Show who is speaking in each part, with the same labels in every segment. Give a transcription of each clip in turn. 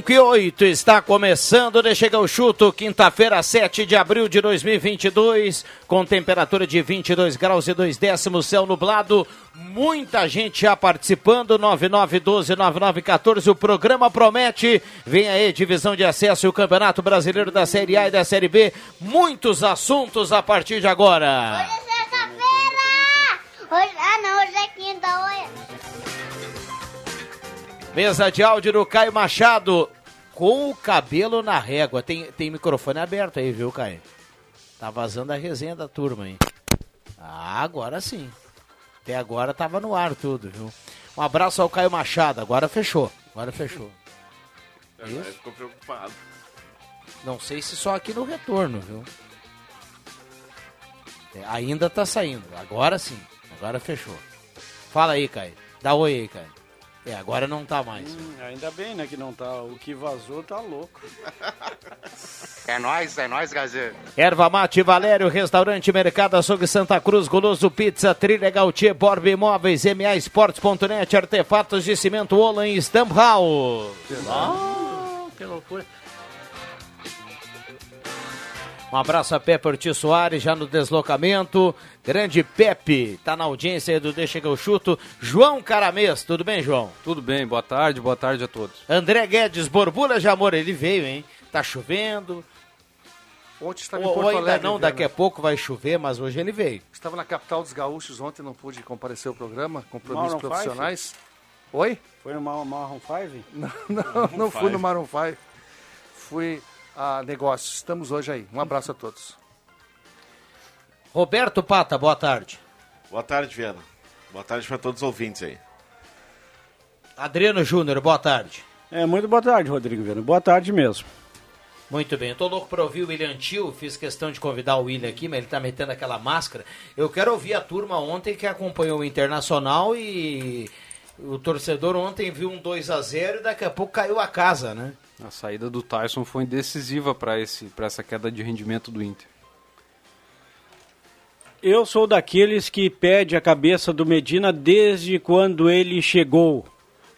Speaker 1: Cinco e oito está começando, de chega o chuto, quinta-feira, 7 de abril de 2022, com temperatura de 22 graus e dois décimos, céu nublado, muita gente já participando, 9912-9914, o programa promete, vem aí, divisão de acesso e o Campeonato Brasileiro da Série A e da Série B, muitos assuntos a partir de agora.
Speaker 2: Hoje é sexta-feira! Hoje... Ah, não, hoje é quinta, olha.
Speaker 1: Mesa de áudio do Caio Machado, com o cabelo na régua. Tem, tem microfone aberto aí, viu, Caio? Tá vazando a resenha da turma aí. Ah, agora sim. Até agora tava no ar tudo, viu? Um abraço ao Caio Machado. Agora fechou. Agora fechou.
Speaker 3: Agora ficou preocupado.
Speaker 1: Não sei se só aqui no retorno, viu? É, ainda tá saindo. Agora sim. Agora fechou. Fala aí, Caio. Dá oi aí, Caio. É, agora não tá mais.
Speaker 4: Hum, ainda bem, né, que não tá. O que vazou tá louco.
Speaker 5: É nóis, é nóis, Gazê.
Speaker 1: Erva Mate Valério, Restaurante Mercado Açougue Santa Cruz, Goloso Pizza, Trilha Gautier, Borba Imóveis, MA Esportes.net, Artefatos de Cimento Olan e Stamp House. Ah, que loucura. Um abraço a Pepe Ortiz Soares, já no deslocamento. Grande Pepe, tá na audiência aí do Deixa que eu chuto. João Caramês, tudo bem, João?
Speaker 6: Tudo bem, boa tarde, boa tarde a todos.
Speaker 1: André Guedes, Borbulha de Amor, ele veio, hein? Tá chovendo.
Speaker 7: Ontem estava em
Speaker 1: Ou,
Speaker 7: Porto
Speaker 1: ou ainda
Speaker 7: Alegre.
Speaker 1: não,
Speaker 7: Viana.
Speaker 1: daqui a pouco vai chover, mas hoje ele veio.
Speaker 7: Estava na capital dos gaúchos ontem, não pude comparecer ao programa, compromissos
Speaker 4: Maroon
Speaker 7: profissionais. Oi?
Speaker 4: Foi no Mar- Marron 5?
Speaker 7: Não, não, não fui no Maroon 5. Fui a negócios. Estamos hoje aí. Um abraço a todos.
Speaker 1: Roberto Pata, boa tarde.
Speaker 3: Boa tarde, Viana. Boa tarde para todos os ouvintes aí.
Speaker 1: Adriano Júnior, boa tarde.
Speaker 4: É, muito boa tarde, Rodrigo Viana. Boa tarde mesmo.
Speaker 1: Muito bem, eu tô louco pra ouvir o William Tio, fiz questão de convidar o William aqui, mas ele tá metendo aquela máscara. Eu quero ouvir a turma ontem que acompanhou o Internacional e o torcedor ontem viu um 2 a 0 e daqui a pouco caiu a casa, né?
Speaker 6: A saída do Tyson foi decisiva para esse para essa queda de rendimento do Inter.
Speaker 4: Eu sou daqueles que pede a cabeça do Medina desde quando ele chegou.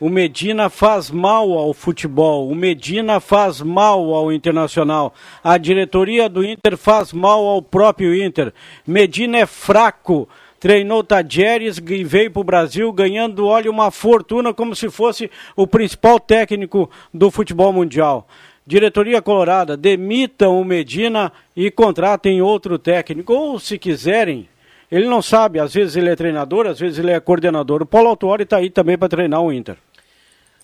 Speaker 4: O Medina faz mal ao futebol, o Medina faz mal ao Internacional, a diretoria do Inter faz mal ao próprio Inter. Medina é fraco, treinou Tadjeres e veio para o Brasil ganhando, olha, uma fortuna como se fosse o principal técnico do futebol mundial. Diretoria Colorada, demitam o Medina e contratem outro técnico, ou se quiserem, ele não sabe, às vezes ele é treinador, às vezes ele é coordenador. O Paulo Autuori está aí também para treinar o Inter.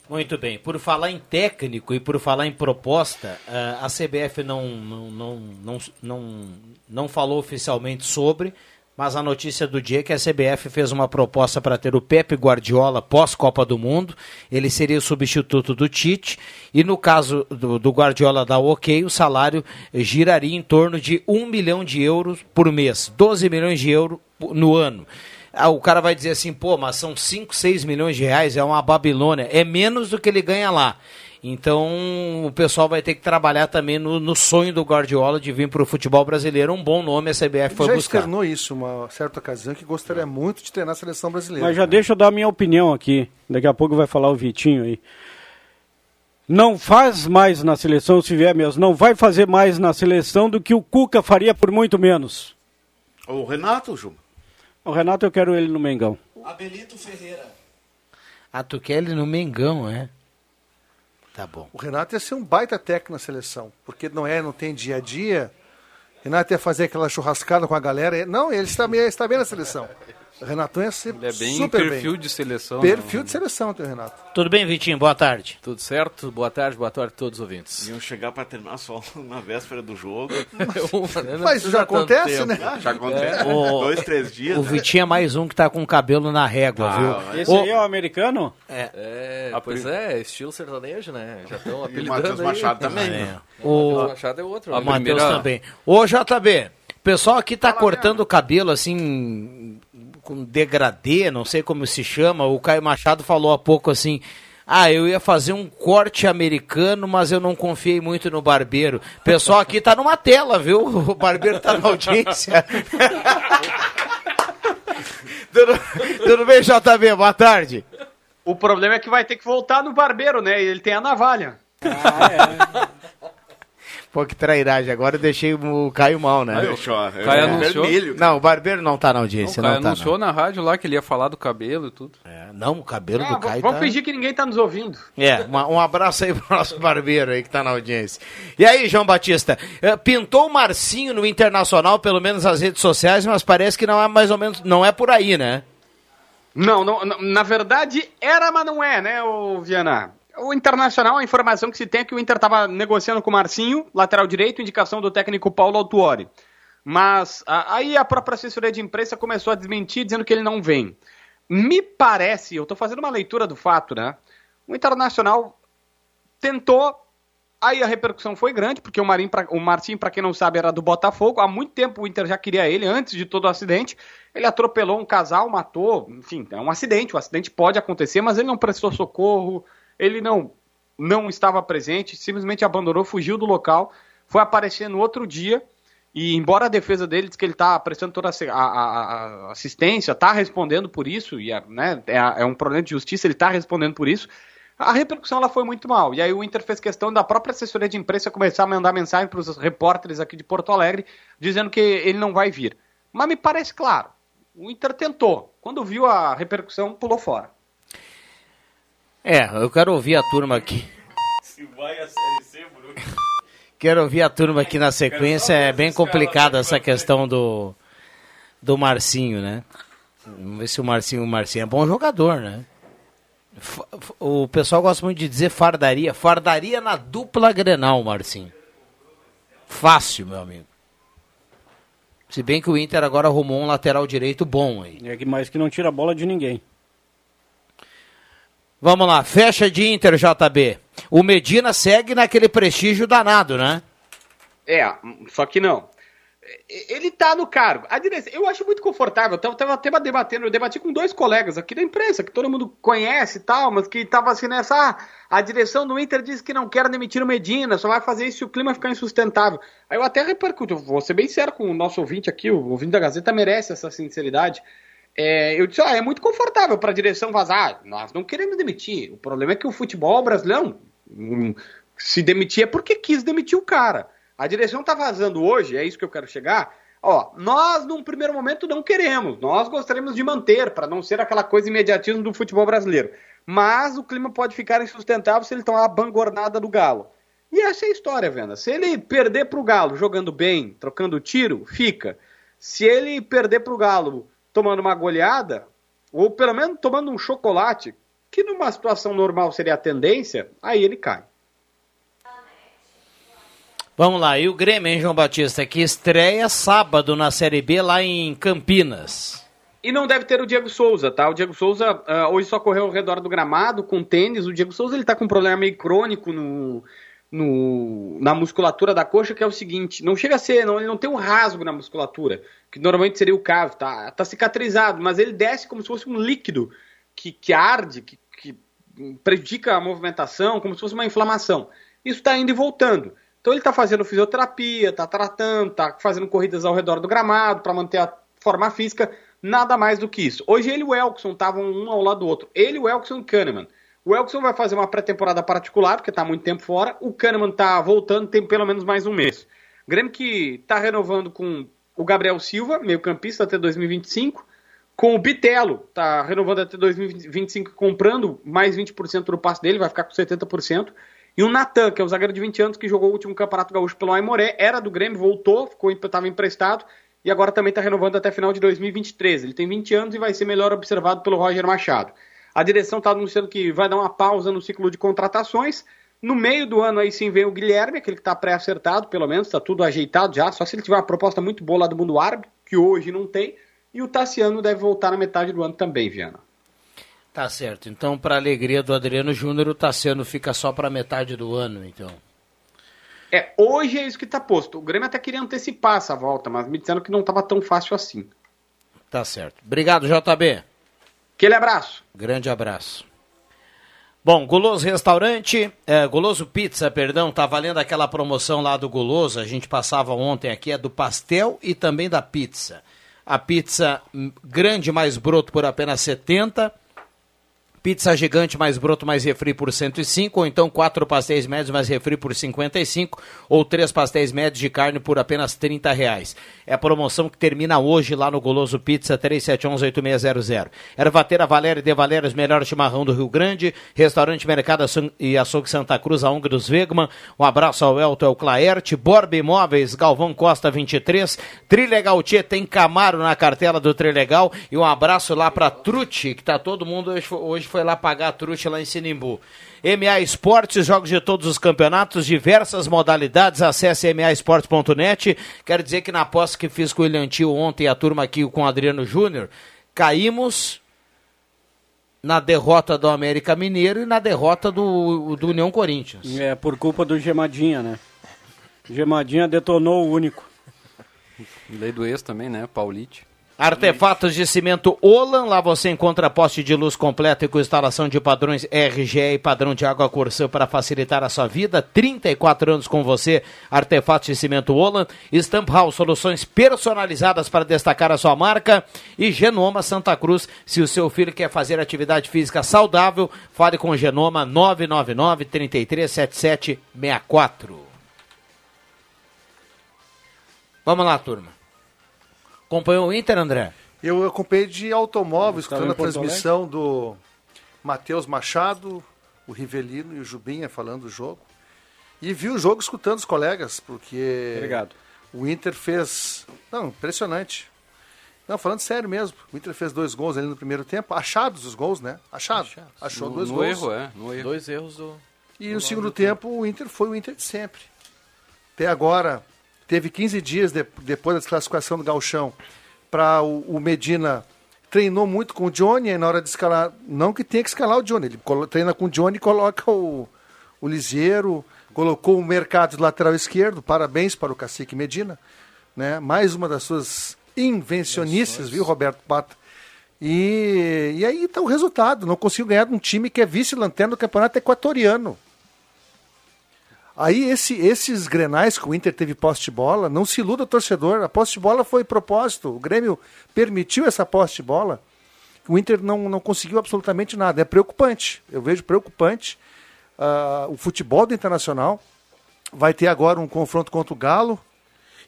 Speaker 1: Muito bem. Por falar em técnico e por falar em proposta, ah, a CBF não, não, não, não, não, não falou oficialmente sobre, mas a notícia do dia é que a CBF fez uma proposta para ter o Pepe Guardiola pós-Copa do Mundo. Ele seria o substituto do Tite. E no caso do, do Guardiola dar ok, o salário giraria em torno de 1 milhão de euros por mês, 12 milhões de euros no ano. Ah, o cara vai dizer assim, pô, mas são 5, 6 milhões de reais, é uma Babilônia. É menos do que ele ganha lá. Então o pessoal vai ter que trabalhar também no, no sonho do Guardiola de vir para o futebol brasileiro. Um bom nome a CBF foi
Speaker 7: já
Speaker 1: buscar.
Speaker 7: externou isso uma certa ocasião que gostaria muito de treinar a seleção brasileira.
Speaker 4: Mas já deixa eu dar a minha opinião aqui. Daqui a pouco vai falar o Vitinho aí. não faz mais na seleção, se vier mesmo, não vai fazer mais na seleção do que o Cuca faria por muito menos.
Speaker 3: O Renato, Ju.
Speaker 4: O Renato eu quero ele no Mengão.
Speaker 8: Abelito Ferreira.
Speaker 1: Ah, tu quer ele no Mengão, é? Tá bom.
Speaker 7: O Renato ia ser um baita técnico na seleção, porque não é, não tem dia a dia. Renato ia fazer aquela churrascada com a galera. Não, ele está está bem na seleção. O Renato ia ser
Speaker 6: Ele é bem
Speaker 7: super
Speaker 6: perfil
Speaker 7: bem.
Speaker 6: de seleção.
Speaker 7: Perfil
Speaker 6: né?
Speaker 7: de seleção, teu Renato.
Speaker 1: Tudo bem, Vitinho? Boa tarde.
Speaker 8: Tudo certo? Boa tarde, boa tarde a todos os ouvintes.
Speaker 3: Iam chegar pra terminar só na véspera do jogo.
Speaker 7: Mas isso já acontece, né?
Speaker 3: Ah, já acontece.
Speaker 1: O-
Speaker 3: Dois, três dias.
Speaker 1: O
Speaker 3: né?
Speaker 1: Vitinho é mais um que tá com o cabelo na régua,
Speaker 3: Ah,
Speaker 1: viu?
Speaker 4: Esse
Speaker 1: Ô,
Speaker 4: aí é o americano?
Speaker 8: É,
Speaker 6: A
Speaker 8: pois
Speaker 6: prim-
Speaker 8: é, estilo sertanejo, né? Já estão
Speaker 3: E o
Speaker 8: apelidando
Speaker 3: Matheus
Speaker 8: aí.
Speaker 3: Machado também.
Speaker 1: é.
Speaker 3: né?
Speaker 8: O
Speaker 1: O,
Speaker 8: Machado é outro.
Speaker 6: A
Speaker 8: né?
Speaker 1: o Matheus
Speaker 6: primeira-
Speaker 1: também. Ô, JB, o pessoal aqui tá cortando o cabelo assim, com degradê, não sei como se chama. O Caio Machado falou há pouco assim. Ah, eu ia fazer um corte americano, mas eu não confiei muito no barbeiro. O pessoal aqui tá numa tela, viu? O barbeiro tá na audiência. tudo, tudo bem, JB? Boa tarde.
Speaker 9: O problema é que vai ter que voltar no barbeiro, né? Ele tem a navalha.
Speaker 1: Pô, que trairagem. Agora eu deixei o Caio mal, né?
Speaker 3: Deixa, ó, é
Speaker 6: Caio anunciou.
Speaker 3: vermelho.
Speaker 1: Não, o barbeiro não tá na
Speaker 6: Não, o
Speaker 1: audiência,
Speaker 6: Caio
Speaker 1: não, tá.
Speaker 6: anunciou na rádio lá que ele ia falar do cabelo e tudo.
Speaker 1: Não. É, não, o cabelo
Speaker 9: Ah,
Speaker 1: do Caio
Speaker 9: vamos
Speaker 1: tá...
Speaker 9: fingir que ninguém tá nos ouvindo.
Speaker 1: É, uma- um abraço aí pro nosso barbeiro aí que tá na audiência. E aí, João Batista, eh, pintou o Marcinho no Internacional, pelo menos nas redes sociais, mas parece que não é mais ou menos, não é por aí, né?
Speaker 9: Não, não, não, na verdade era, mas não é, né, o Viana? O Internacional, a informação que se tem é que o Inter estava negociando com o Marcinho, lateral direito, indicação do técnico Paulo Autuori. Mas a- aí a própria assessoria de imprensa começou a desmentir, dizendo que ele não vem. Me parece, eu estou fazendo uma leitura do fato, né? O Internacional tentou, aí a repercussão foi grande, porque o, Marinho, pra- o Marcinho, para quem não sabe, era do Botafogo. Há muito tempo o Inter já queria ele, antes de todo o acidente. Ele atropelou um casal, matou, enfim, é um acidente. O acidente pode acontecer, mas ele não prestou socorro, ele não, não estava presente, simplesmente abandonou, fugiu do local, foi aparecer no outro dia. E embora a defesa dele diz que ele está prestando toda a, a- a assistência, está respondendo por isso, e é, né, é, é um problema de justiça, ele está respondendo por isso, a repercussão ela foi muito mal. E aí o Inter fez questão da própria assessoria de imprensa começar a mandar mensagem para os repórteres aqui de Porto Alegre, dizendo que ele não vai vir. Mas me parece claro, o Inter tentou. Quando viu a repercussão, pulou fora.
Speaker 1: É, eu quero ouvir a turma aqui.
Speaker 3: Se vai a Série C, Bruno.
Speaker 1: Quero ouvir a turma aqui na sequência. É bem complicada essa questão do, do Marcinho, né? Vamos ver se o Marcinho, o Marcinho é bom jogador, né? O pessoal gosta muito de dizer fardaria. Fardaria na dupla Grenal, Marcinho. Fácil, meu amigo. Se bem que o Inter agora arrumou um lateral direito bom aí.
Speaker 4: É que mais que não tira a bola de ninguém.
Speaker 1: Vamos lá, fecha de Inter, JB. O Medina segue naquele prestígio danado, né?
Speaker 9: É, só que não. Ele tá no cargo. A direção, eu acho muito confortável. Eu tava, até debatendo, eu debati com dois colegas aqui da imprensa, que todo mundo conhece e tal, mas que tava assim nessa. Ah, a direção do Inter diz que não quer demitir o Medina, só vai fazer isso se o clima ficar insustentável. Aí eu até repercuto, vou ser bem sério com o nosso ouvinte aqui, o ouvinte da Gazeta merece essa sinceridade. É, eu disse, ó, é muito confortável para a direção vazar. Nós não queremos demitir. O problema é que o futebol brasileiro hum, se demitir é porque quis demitir o cara. A direção tá vazando hoje, é isso que eu quero chegar. Ó, nós num primeiro momento não queremos, nós gostaríamos de manter, para não ser aquela coisa imediatismo do futebol brasileiro. Mas o clima pode ficar insustentável se ele tomar a bangornada do Galo. E essa é a história, Venda. Se ele perder pro Galo jogando bem, trocando tiro, fica. Se ele perder pro Galo tomando uma goleada, ou pelo menos tomando um chocolate, que numa situação normal seria a tendência, aí ele cai.
Speaker 1: Vamos lá, e o Grêmio, hein, João Batista, que estreia sábado na Série B lá em Campinas.
Speaker 9: E não deve ter o Diego Souza, tá? O Diego Souza ah, hoje só correu ao redor do gramado com tênis. O Diego Souza ele tá com um problema meio crônico no, no, na musculatura da coxa, que é o seguinte: não chega a ser, não, ele não tem um rasgo na musculatura, que normalmente seria o caso, tá? Tá cicatrizado, mas ele desce como se fosse um líquido que, que arde, que, que prejudica a movimentação, como se fosse uma inflamação. Isso está indo e voltando. Então ele está fazendo fisioterapia, está tratando, está fazendo corridas ao redor do gramado para manter a forma física, nada mais do que isso. Hoje ele e o Elkson estavam um ao lado do outro. Ele, o Elkson e o Kahneman. O Elkson vai fazer uma pré-temporada particular, porque está muito tempo fora. O Kahneman está voltando, tem pelo menos mais um mês. Grêmio que está renovando com o Gabriel Silva, meio campista até 2025. Com o Bitelo, está renovando até 2025, comprando mais 20% do passe dele, vai ficar com 70%. E o Natan, que é o zagueiro de 20 anos, que jogou o último Campeonato Gaúcho pelo Aimoré, era do Grêmio, voltou, estava emprestado e agora também está renovando até final de 2023. Ele tem 20 anos e vai ser melhor observado pelo Roger Machado. A direção está anunciando que vai dar uma pausa no ciclo de contratações. No meio do ano aí sim vem o Guilherme, aquele que está pré-acertado, pelo menos, está tudo ajeitado já, só se ele tiver uma proposta muito boa lá do mundo árabe, que hoje não tem. E o Tassiano deve voltar na metade do ano também, Viana.
Speaker 1: Tá certo. Então, para alegria do Adriano Júnior, o Tassiano fica só para metade do ano, então.
Speaker 9: É, hoje é isso que está posto. O Grêmio até queria antecipar essa volta, mas me disseram que não estava tão fácil assim.
Speaker 1: Tá certo. Obrigado, JB.
Speaker 9: Aquele abraço.
Speaker 1: Grande abraço. Bom, Guloso Restaurante, é, Guloso Pizza, perdão, tá valendo aquela promoção lá do Guloso, a gente passava ontem aqui, é do pastel e também da pizza. A pizza hum, grande mais broto por apenas 70 Pizza gigante mais broto mais refri por 105, ou então quatro pastéis médios mais refri por 55, ou três pastéis médios de carne por apenas 30 reais. É a promoção que termina hoje lá no Goloso Pizza 3711-8600. Ervateira Valéria de Valéria, os melhores chimarrão do Rio Grande, Restaurante Mercado e Açougue Santa Cruz, a ONG dos Vegman. Um abraço ao Elton, ao Claerte, Borba Imóveis, Galvão Costa 23, Trilegal Tia, tem Camaro na cartela do Trilegal, e um abraço lá para Trute, que tá todo mundo hoje, hoje foi lá pagar a trucha lá em Sinimbu. MA Esportes, jogos de todos os campeonatos, diversas modalidades, acesse maesportes.net. Quero dizer que na aposta que fiz com o William Tio ontem, a turma aqui com o Adriano Júnior, caímos na derrota do América Mineiro e na derrota do, do União Corinthians.
Speaker 4: É, por culpa do Gemadinha, né? Gemadinha detonou o único.
Speaker 6: Lei do ex também, né? Paulite.
Speaker 1: Artefatos de cimento Olan, lá você encontra poste de luz completo e com instalação de padrões RGE e padrão de água Corsã para facilitar a sua vida. 34 anos com você, Artefatos de cimento Olan. Stamp House, soluções personalizadas para destacar a sua marca. E Genoma Santa Cruz, se o seu filho quer fazer atividade física saudável, fale com o Genoma 999 337764. Vamos lá, turma. Acompanhou o Inter, André?
Speaker 7: Eu acompanhei de automóvel, escutando a transmissão do Matheus Machado, o Rivelino e o Jubinha falando do jogo. E vi o jogo escutando os colegas, porque
Speaker 4: Obrigado.
Speaker 7: o Inter fez. Não, impressionante. Não, falando sério mesmo. O Inter fez dois gols ali no primeiro tempo. Achados os gols, né? Achados. Achou
Speaker 6: No-
Speaker 7: dois
Speaker 6: no
Speaker 7: gols.
Speaker 6: erro, é, no erro.
Speaker 8: Dois erros do.
Speaker 7: E no segundo tempo, o Inter foi o Inter de sempre. Até agora, teve 15 dias de- depois da desclassificação do Galchão para o, o Medina treinou muito com o Johnny, e na hora de escalar, não que tenha que escalar o Johnny, ele treina com o Johnny e coloca o, o Liseiro, colocou o mercado de lateral esquerdo, parabéns para o Cacique Medina, né? mais uma das suas invencionices, viu, Roberto Pata? E, e aí está o resultado, não conseguiu ganhar de um time que é vice-lanterna do campeonato equatoriano. Aí esse- esses grenais que o Inter teve de bola, não se iluda torcedor, a de bola foi propósito, o Grêmio permitiu essa de bola, o Inter não, não conseguiu absolutamente nada, é preocupante, eu vejo preocupante ah, o futebol do Internacional, vai ter agora um confronto contra o Galo,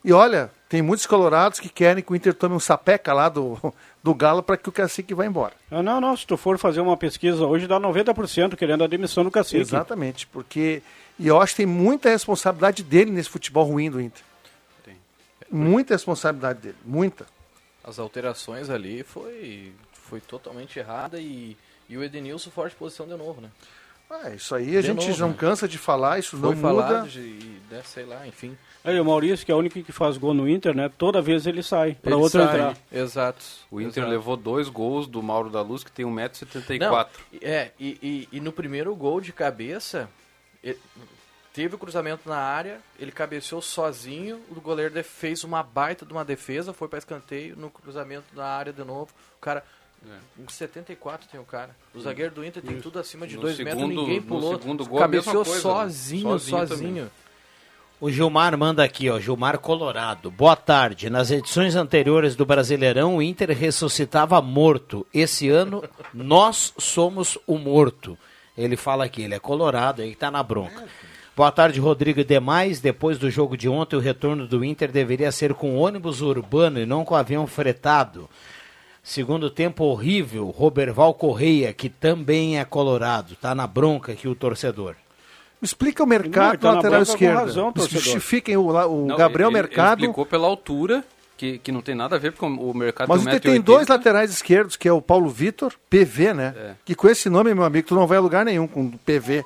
Speaker 7: e olha, tem muitos colorados que querem que o Inter tome um sapeca lá do, do Galo para que o Cacique vá embora.
Speaker 4: Ah, não, não, se tu for fazer uma pesquisa hoje, dá 90% querendo a demissão do Cacique.
Speaker 7: Exatamente, porque e eu acho que tem muita responsabilidade dele nesse futebol ruim do Inter. Muita responsabilidade dele, muita.
Speaker 8: As alterações ali foi, foi totalmente errada e, e o Edenilson forte posição de novo, né?
Speaker 7: Ah, isso aí a
Speaker 8: De
Speaker 7: gente
Speaker 8: novo,
Speaker 7: não
Speaker 8: né?
Speaker 7: cansa de falar, isso
Speaker 8: Foi
Speaker 7: não
Speaker 8: falado
Speaker 7: muda.
Speaker 8: de, né, sei lá, enfim.
Speaker 4: Aí o Maurício, que é o único que faz gol no Inter, né? Toda vez ele sai para outro
Speaker 8: sai,
Speaker 4: entrar.
Speaker 8: Exato.
Speaker 6: O Inter
Speaker 8: exato.
Speaker 6: levou dois gols do Mauro da Luz, que tem 1,74m.
Speaker 8: Não, é, e, e, e no primeiro gol de cabeça, ele- teve o cruzamento na área, ele cabeceou sozinho, o goleiro fez uma baita de uma defesa, foi para escanteio, no cruzamento na área de novo, o cara... Um 74 tem o cara. O zagueiro do Inter tem
Speaker 6: Isso.
Speaker 8: tudo acima de
Speaker 6: No
Speaker 8: 2 metros, ninguém
Speaker 6: no
Speaker 8: pulou.
Speaker 6: segundo gol, a mesma
Speaker 8: cabeceou
Speaker 6: coisa, né?
Speaker 8: sozinho,
Speaker 6: Sozinho
Speaker 8: sozinho.
Speaker 1: O Gilmar manda aqui, ó, Gilmar Colorado. Boa tarde. Nas edições anteriores do Brasileirão, o Inter ressuscitava morto. Esse ano, nós somos o morto. Ele fala aqui, ele é colorado, aí tá na bronca. Boa tarde, Rodrigo e demais. Depois do jogo de ontem, o retorno do Inter deveria ser com ônibus urbano e não com avião fretado. Segundo tempo horrível, Roberval Correia, que também é colorado, tá na bronca aqui o torcedor.
Speaker 7: Explica o mercado
Speaker 4: Não,
Speaker 7: lateral esquerdo.
Speaker 4: razão.
Speaker 7: Justifiquem o, o
Speaker 6: Não,
Speaker 7: Gabriel
Speaker 6: ele- ele
Speaker 7: Mercado.
Speaker 6: explicou pela altura, que, que não tem nada a ver com o mercado
Speaker 7: Mas Inter tem dois laterais esquerdos, que é o Paulo Vitor, PV, né?
Speaker 6: É.
Speaker 7: Que com esse nome, meu amigo, tu não vai a lugar nenhum com PV.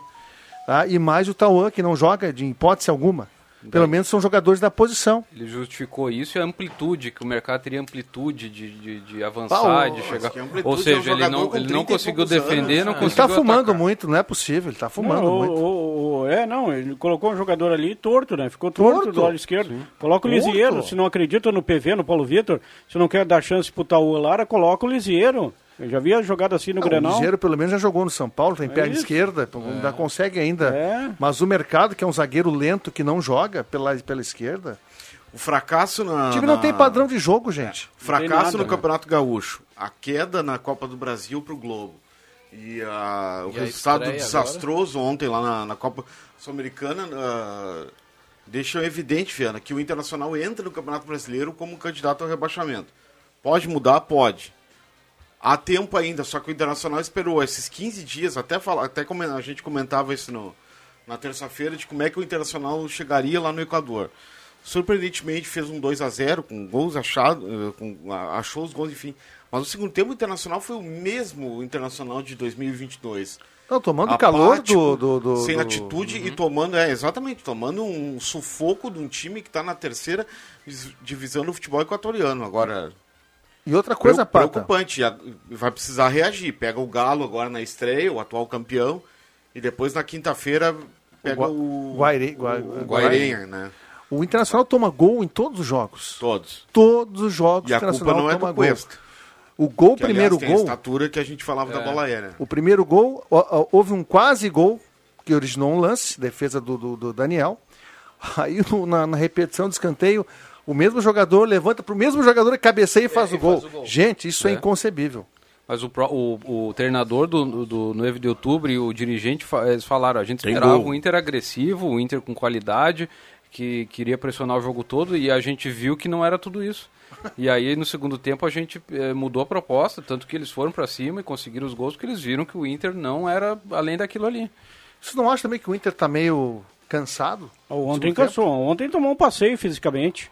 Speaker 7: Tá? E mais o Tauan, que não joga de hipótese alguma. Pelo menos são jogadores da posição.
Speaker 6: Ele justificou isso e a amplitude, que o mercado teria amplitude de, de, de avançar,
Speaker 7: Pá, o-
Speaker 6: de chegar. Ou
Speaker 3: é um
Speaker 6: seja, ele não,
Speaker 3: com
Speaker 6: ele
Speaker 3: 30
Speaker 6: não
Speaker 3: e
Speaker 6: conseguiu defender,
Speaker 3: anos,
Speaker 6: não
Speaker 3: né?
Speaker 7: Ele
Speaker 6: conseguiu
Speaker 7: tá fumando
Speaker 6: atacar.
Speaker 7: muito, não é possível, ele tá fumando
Speaker 4: Não, o-
Speaker 7: muito.
Speaker 4: o- o- é, não, ele colocou um jogador ali torto, né? Ficou torto,
Speaker 7: Torto?
Speaker 4: do lado esquerdo. Coloca o. Lisieiro, se não acredita no PV, no Paulo Vitor, se não quer dar chance pro Taú Lara, coloca o Lisieiro. Eu já vi a jogada assim no
Speaker 7: Não, o
Speaker 4: Grenal.
Speaker 7: Ligeiro pelo menos já jogou no São Paulo, tem perna
Speaker 4: isso.
Speaker 7: esquerda, ainda consegue ainda.
Speaker 4: É.
Speaker 7: Mas o mercado, que é um zagueiro lento que não joga pela, pela esquerda.
Speaker 3: O fracasso na.
Speaker 7: O time não
Speaker 3: na-
Speaker 7: tem padrão de jogo, gente.
Speaker 3: Fracasso
Speaker 4: Não tem nada,
Speaker 3: no
Speaker 4: né?
Speaker 3: Campeonato Gaúcho. A queda na Copa do Brasil pro Globo. E, a- o
Speaker 8: E
Speaker 3: resultado desastroso ontem lá na, na Copa Sul-Americana ah, deixa evidente, Viana, que o Internacional entra no Campeonato Brasileiro como candidato ao rebaixamento. Pode mudar? Pode. Há tempo ainda, só que o Internacional esperou esses 15 dias, até, falar, até a gente comentava isso no, na terça-feira, de como é que o Internacional chegaria lá no Equador. Surpreendentemente fez um 2 a 0 com gols achados, eh, achou os gols, enfim. Mas o segundo tempo internacional foi o mesmo internacional de 2022.
Speaker 7: Não, tomando o calor
Speaker 3: Apático,
Speaker 7: do, do, do-
Speaker 3: sem
Speaker 7: do-
Speaker 3: atitude e tomando, é, exatamente, tomando um sufoco de um time que está na terceira divisão do futebol equatoriano. Agora,
Speaker 7: E outra coisa, Pata.
Speaker 3: preocupante, vai precisar reagir. Pega o Galo agora na estreia, o atual campeão, e depois na quinta-feira pega o,
Speaker 7: Guaire- Gua-
Speaker 3: o
Speaker 7: Guaire-
Speaker 3: Guairenha, né?
Speaker 7: O Internacional toma gol em todos os jogos.
Speaker 3: Todos.
Speaker 7: Todos os jogos
Speaker 3: E
Speaker 7: o
Speaker 3: a culpa não é do
Speaker 7: gol.
Speaker 3: Cuesta.
Speaker 7: O gol, o
Speaker 3: Que,
Speaker 7: primeiro
Speaker 3: aliás, tem a
Speaker 7: gol.
Speaker 3: estatura que a gente falava da bola aérea.
Speaker 7: O primeiro gol, houve um quase gol que originou um lance, defesa do, do- do Daniel. Aí na, na repetição do escanteio, o mesmo jogador levanta para o mesmo jogador e cabeceia e faz, o, gol. Gente, isso é,
Speaker 6: É.
Speaker 7: inconcebível.
Speaker 6: Mas o, o, o treinador do, do, do 9 de outubro e o dirigente eles falaram, a gente
Speaker 3: Tem
Speaker 6: esperava
Speaker 3: gol.
Speaker 6: um Inter agressivo, um Inter com qualidade, que queria pressionar o jogo todo e a gente viu que não era tudo isso. E aí no segundo tempo a gente eh, mudou a proposta, tanto que eles foram para cima e conseguiram os gols, porque eles viram que o Inter não era além daquilo ali.
Speaker 7: Você não acha também que o Inter está meio cansado?
Speaker 4: Ontem cansou, ontem tomou um passeio fisicamente.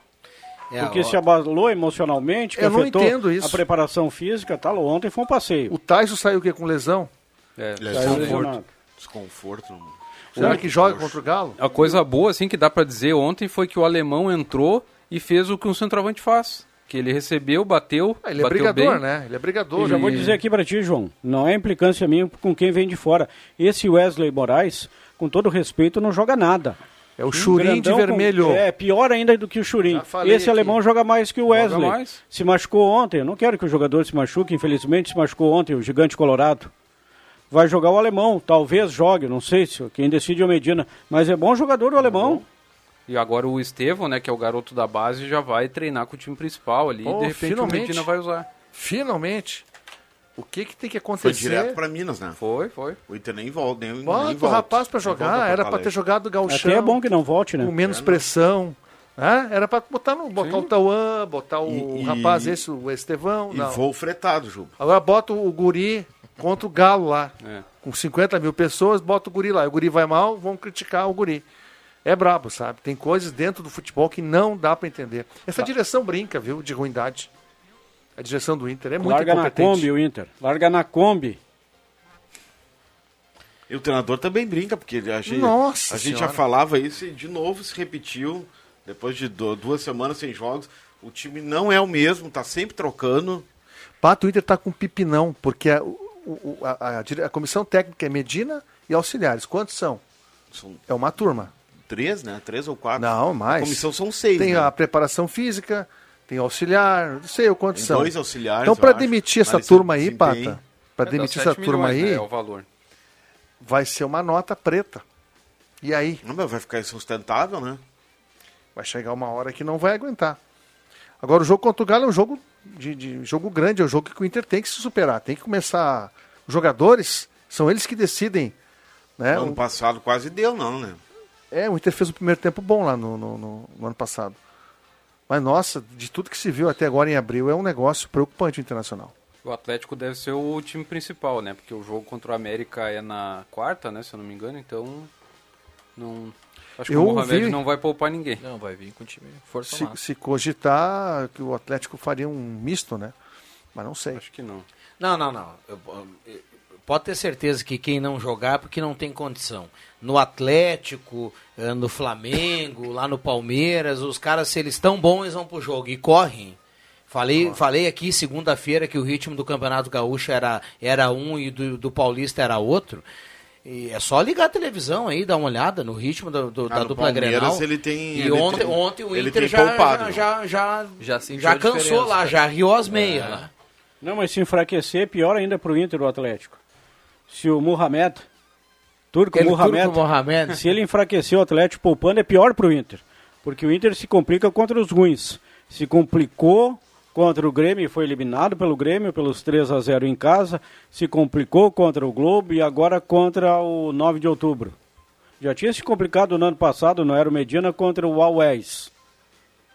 Speaker 1: É,
Speaker 4: porque
Speaker 1: ó,
Speaker 4: se abalou emocionalmente, que
Speaker 7: Eu não
Speaker 4: afetou
Speaker 7: entendo isso.
Speaker 4: a preparação física, tá? Ontem foi um passeio.
Speaker 7: O Tyson saiu o quê? Com lesão?
Speaker 6: É,
Speaker 3: é
Speaker 4: Saiu
Speaker 3: desconforto. Desconforto.
Speaker 7: Será que joga contra o Galo?
Speaker 6: A coisa boa, assim, que dá pra dizer ontem foi que o alemão entrou e fez o que um centroavante faz. Que ele recebeu, bateu,
Speaker 7: Ah, ele é
Speaker 6: bateu
Speaker 7: brigador,
Speaker 6: bem.
Speaker 7: né? Ele é
Speaker 4: Eu
Speaker 7: brigador.
Speaker 4: já
Speaker 7: né?
Speaker 4: vou dizer aqui pra ti, João, não é implicância minha com quem vem de fora. Esse Wesley Moraes, com todo respeito, não joga nada.
Speaker 7: É o Churim de
Speaker 4: grandão com-
Speaker 7: vermelho.
Speaker 4: é, pior ainda do que o Churim. Esse
Speaker 7: aqui.
Speaker 4: alemão joga mais que o
Speaker 6: Joga
Speaker 4: Wesley.
Speaker 6: mais.
Speaker 4: Se machucou ontem. Eu não quero que o jogador se machuque, infelizmente se machucou ontem, o gigante colorado. Vai jogar o alemão, talvez jogue, não sei se quem decide é o Medina, mas é bom jogador o alemão.
Speaker 6: E agora o Estevão, né, que é o garoto da base, já vai treinar com o time principal ali.
Speaker 7: Oh,
Speaker 6: e de repente
Speaker 7: finalmente.
Speaker 6: o Medina vai usar.
Speaker 7: Finalmente. O que, que tem que
Speaker 3: Foi
Speaker 7: acontecer?
Speaker 3: direto para Minas, né?
Speaker 6: Foi, foi.
Speaker 3: O Inter nem volta. Nem, nem
Speaker 7: Bota o
Speaker 3: volta.
Speaker 7: rapaz
Speaker 3: volta
Speaker 7: jogar. Era pra
Speaker 3: Porto
Speaker 7: ter
Speaker 3: Alegre.
Speaker 7: jogado o Gauchão.
Speaker 4: Até é bom que não volte, né?
Speaker 7: Com menos pressão. né? Era pra botar, no, botar o Tauan, botar o
Speaker 3: E- e-
Speaker 7: rapaz esse, o Estevão.
Speaker 3: E
Speaker 7: não.
Speaker 3: voo fretado, Juba.
Speaker 7: Agora bota o guri contra o Galo lá.
Speaker 6: É.
Speaker 7: Com 50 mil pessoas, bota o guri lá. O guri vai mal, vão criticar o guri. É brabo, sabe? Tem coisas dentro do futebol que não dá pra entender. Essa direção brinca, viu, de ruindade. A direção do Inter é muito
Speaker 4: Larga na. Kombi o Inter. Larga na Kombi.
Speaker 3: E o treinador também brinca, porque a gente,
Speaker 7: Nossa
Speaker 3: a gente já falava isso e de novo se repetiu. Depois de du- duas semanas sem jogos, o time não é o mesmo, tá sempre trocando.
Speaker 7: Pato, o Inter tá com pipinão, porque a, a- a a comissão técnica é Medina e auxiliares. Quantos são?
Speaker 3: São
Speaker 7: É uma turma.
Speaker 3: três, né? Três ou quatro.
Speaker 7: Não, mais.
Speaker 3: A comissão são seis.
Speaker 7: Tem
Speaker 3: né?
Speaker 7: a preparação física, tem auxiliar, não sei o quantos
Speaker 3: Tem
Speaker 7: são.
Speaker 3: dois auxiliares,
Speaker 7: Então, para
Speaker 3: acho.
Speaker 7: demitir essa turma aí. Pata, para
Speaker 6: É,
Speaker 7: demitir essa turma
Speaker 6: milhões,
Speaker 7: aí,
Speaker 6: né, é o valor.
Speaker 7: vai ser uma nota preta. E aí?
Speaker 3: Não, mas vai ficar insustentável, né?
Speaker 7: Vai chegar uma hora que não vai aguentar. Agora, o jogo contra o Galo é um jogo de, de- jogo grande, é um jogo que o Inter tem que se superar. Tem que começar. Os jogadores, são eles que decidem Né?
Speaker 3: ano
Speaker 7: O-
Speaker 3: passado quase deu, não, né?
Speaker 7: É, o Inter fez o primeiro tempo bom lá no, no, no- no ano passado. Mas, nossa, de tudo que se viu até agora em abril, é um negócio preocupante o Internacional.
Speaker 6: O Atlético deve ser o time principal, né? Porque o jogo contra o América é na quarta, né? Se eu não me engano, então. Não. Acho que
Speaker 7: Eu
Speaker 6: o Mohamed
Speaker 7: ouvi-
Speaker 6: não vai poupar ninguém.
Speaker 8: Não, vai vir com o time força
Speaker 7: Se, se cogitar que o Atlético faria um misto, né? Mas não sei.
Speaker 6: Acho que não.
Speaker 1: Não, não, não. Eu- eu- Pode ter certeza que quem não jogar é porque não tem condição. No Atlético, eh, no Flamengo, lá no Palmeiras, os caras, se eles estão bons, eles vão pro jogo e correm. Falei, falei aqui segunda-feira que o ritmo do Campeonato Gaúcho era, era um e do, do Paulista era outro. E é só ligar a televisão aí, dar uma olhada no ritmo do, do-
Speaker 3: Ah,
Speaker 1: da dupla
Speaker 3: Palmeiras
Speaker 1: Grenal.
Speaker 3: ele tem-
Speaker 1: e
Speaker 3: ele
Speaker 1: ontem,
Speaker 3: tem-
Speaker 1: ontem o
Speaker 3: ele
Speaker 1: Inter
Speaker 3: tem
Speaker 1: já,
Speaker 3: poupado.
Speaker 1: já, já, já,
Speaker 8: Já
Speaker 1: já cansou lá, já riu as meias
Speaker 8: É.
Speaker 1: lá.
Speaker 4: Não, mas se enfraquecer, pior ainda pro Inter o Atlético. Se o Mohamed, Turco
Speaker 1: Aquele
Speaker 4: Mohamed,
Speaker 1: Turco Mohamed.
Speaker 4: se ele enfraquecer o Atlético poupando, é pior pro Inter. Porque o Inter se complica contra os ruins. Se complicou contra o Grêmio e foi eliminado pelo Grêmio pelos 3 a 0 em casa. Se complicou contra o Globo e agora contra o 9 de outubro. Já tinha se complicado no ano passado, não era o Medina, contra o Always.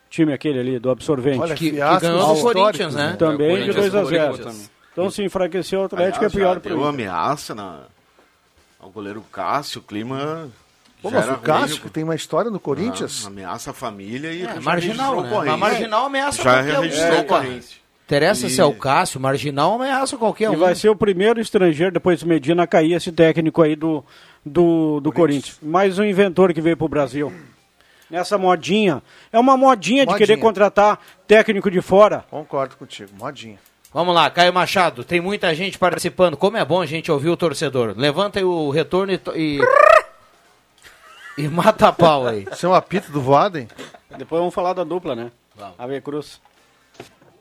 Speaker 4: Time aquele ali, do absorvente.
Speaker 7: Olha,
Speaker 1: Que- que ganhou do
Speaker 7: históricos,
Speaker 1: Corinthians, né?
Speaker 4: Também
Speaker 6: É, o
Speaker 4: de
Speaker 6: Corinthians
Speaker 4: 2 a 0
Speaker 6: complicou também.
Speaker 4: Então se enfraquecer o Atlético
Speaker 3: Aliás,
Speaker 4: é pior pro
Speaker 3: deu
Speaker 4: Inter.
Speaker 3: ameaça na, ao goleiro Cássio, o clima.
Speaker 7: Pô,
Speaker 3: já
Speaker 7: mas o Cássio, que tem uma história no Corinthians.
Speaker 3: Ah, ameaça a família e
Speaker 1: É, marginal, né? Mas marginal ameaça
Speaker 3: Já
Speaker 1: qualquer um.
Speaker 3: registrou
Speaker 1: É,
Speaker 3: ocorrência.
Speaker 1: Interessa
Speaker 3: E-
Speaker 1: se é o Cássio, marginal ameaça qualquer
Speaker 4: E
Speaker 1: um.
Speaker 4: vai ser o primeiro estrangeiro, depois do Medina, a cair esse técnico aí do, do, do Corinthians. Mais um inventor que veio pro Brasil. Nessa modinha. É uma modinha, de
Speaker 7: Modinha.
Speaker 4: querer contratar técnico de fora.
Speaker 7: Concordo contigo, modinha.
Speaker 1: Vamos lá, Caio Machado, tem muita gente participando. Como é bom a gente ouvir o torcedor. Levanta aí o retorno e. E, e mata a pau aí.
Speaker 7: Isso é um apito do Voaden?
Speaker 4: Depois vamos falar da dupla, né? Ave Cruz.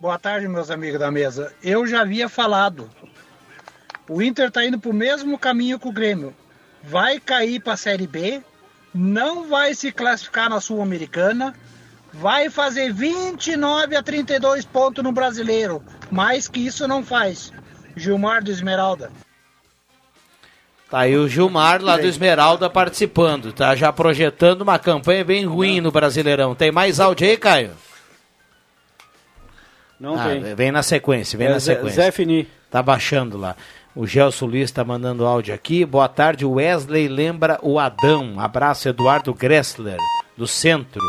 Speaker 10: Boa tarde, meus amigos da mesa. Eu já havia falado. O Inter está indo para o mesmo caminho que o Grêmio. Vai cair para a Série B, não vai se classificar na Sul-Americana, vai fazer 29 a 32 pontos no Brasileiro. Mais que isso não faz. Gilmar do Esmeralda.
Speaker 1: Tá aí o Gilmar lá do Esmeralda participando, tá já projetando uma campanha bem ruim no Brasileirão. Tem mais áudio aí, Caio?
Speaker 4: Não
Speaker 1: Ah,
Speaker 4: tem.
Speaker 1: Vem na sequência, vem
Speaker 4: É
Speaker 1: na sequência.
Speaker 4: Zé Fini.
Speaker 1: Tá baixando lá. O Gelson Luiz tá mandando áudio aqui. Boa tarde, Wesley lembra o Adão. Abraço, Eduardo Gressler, do centro.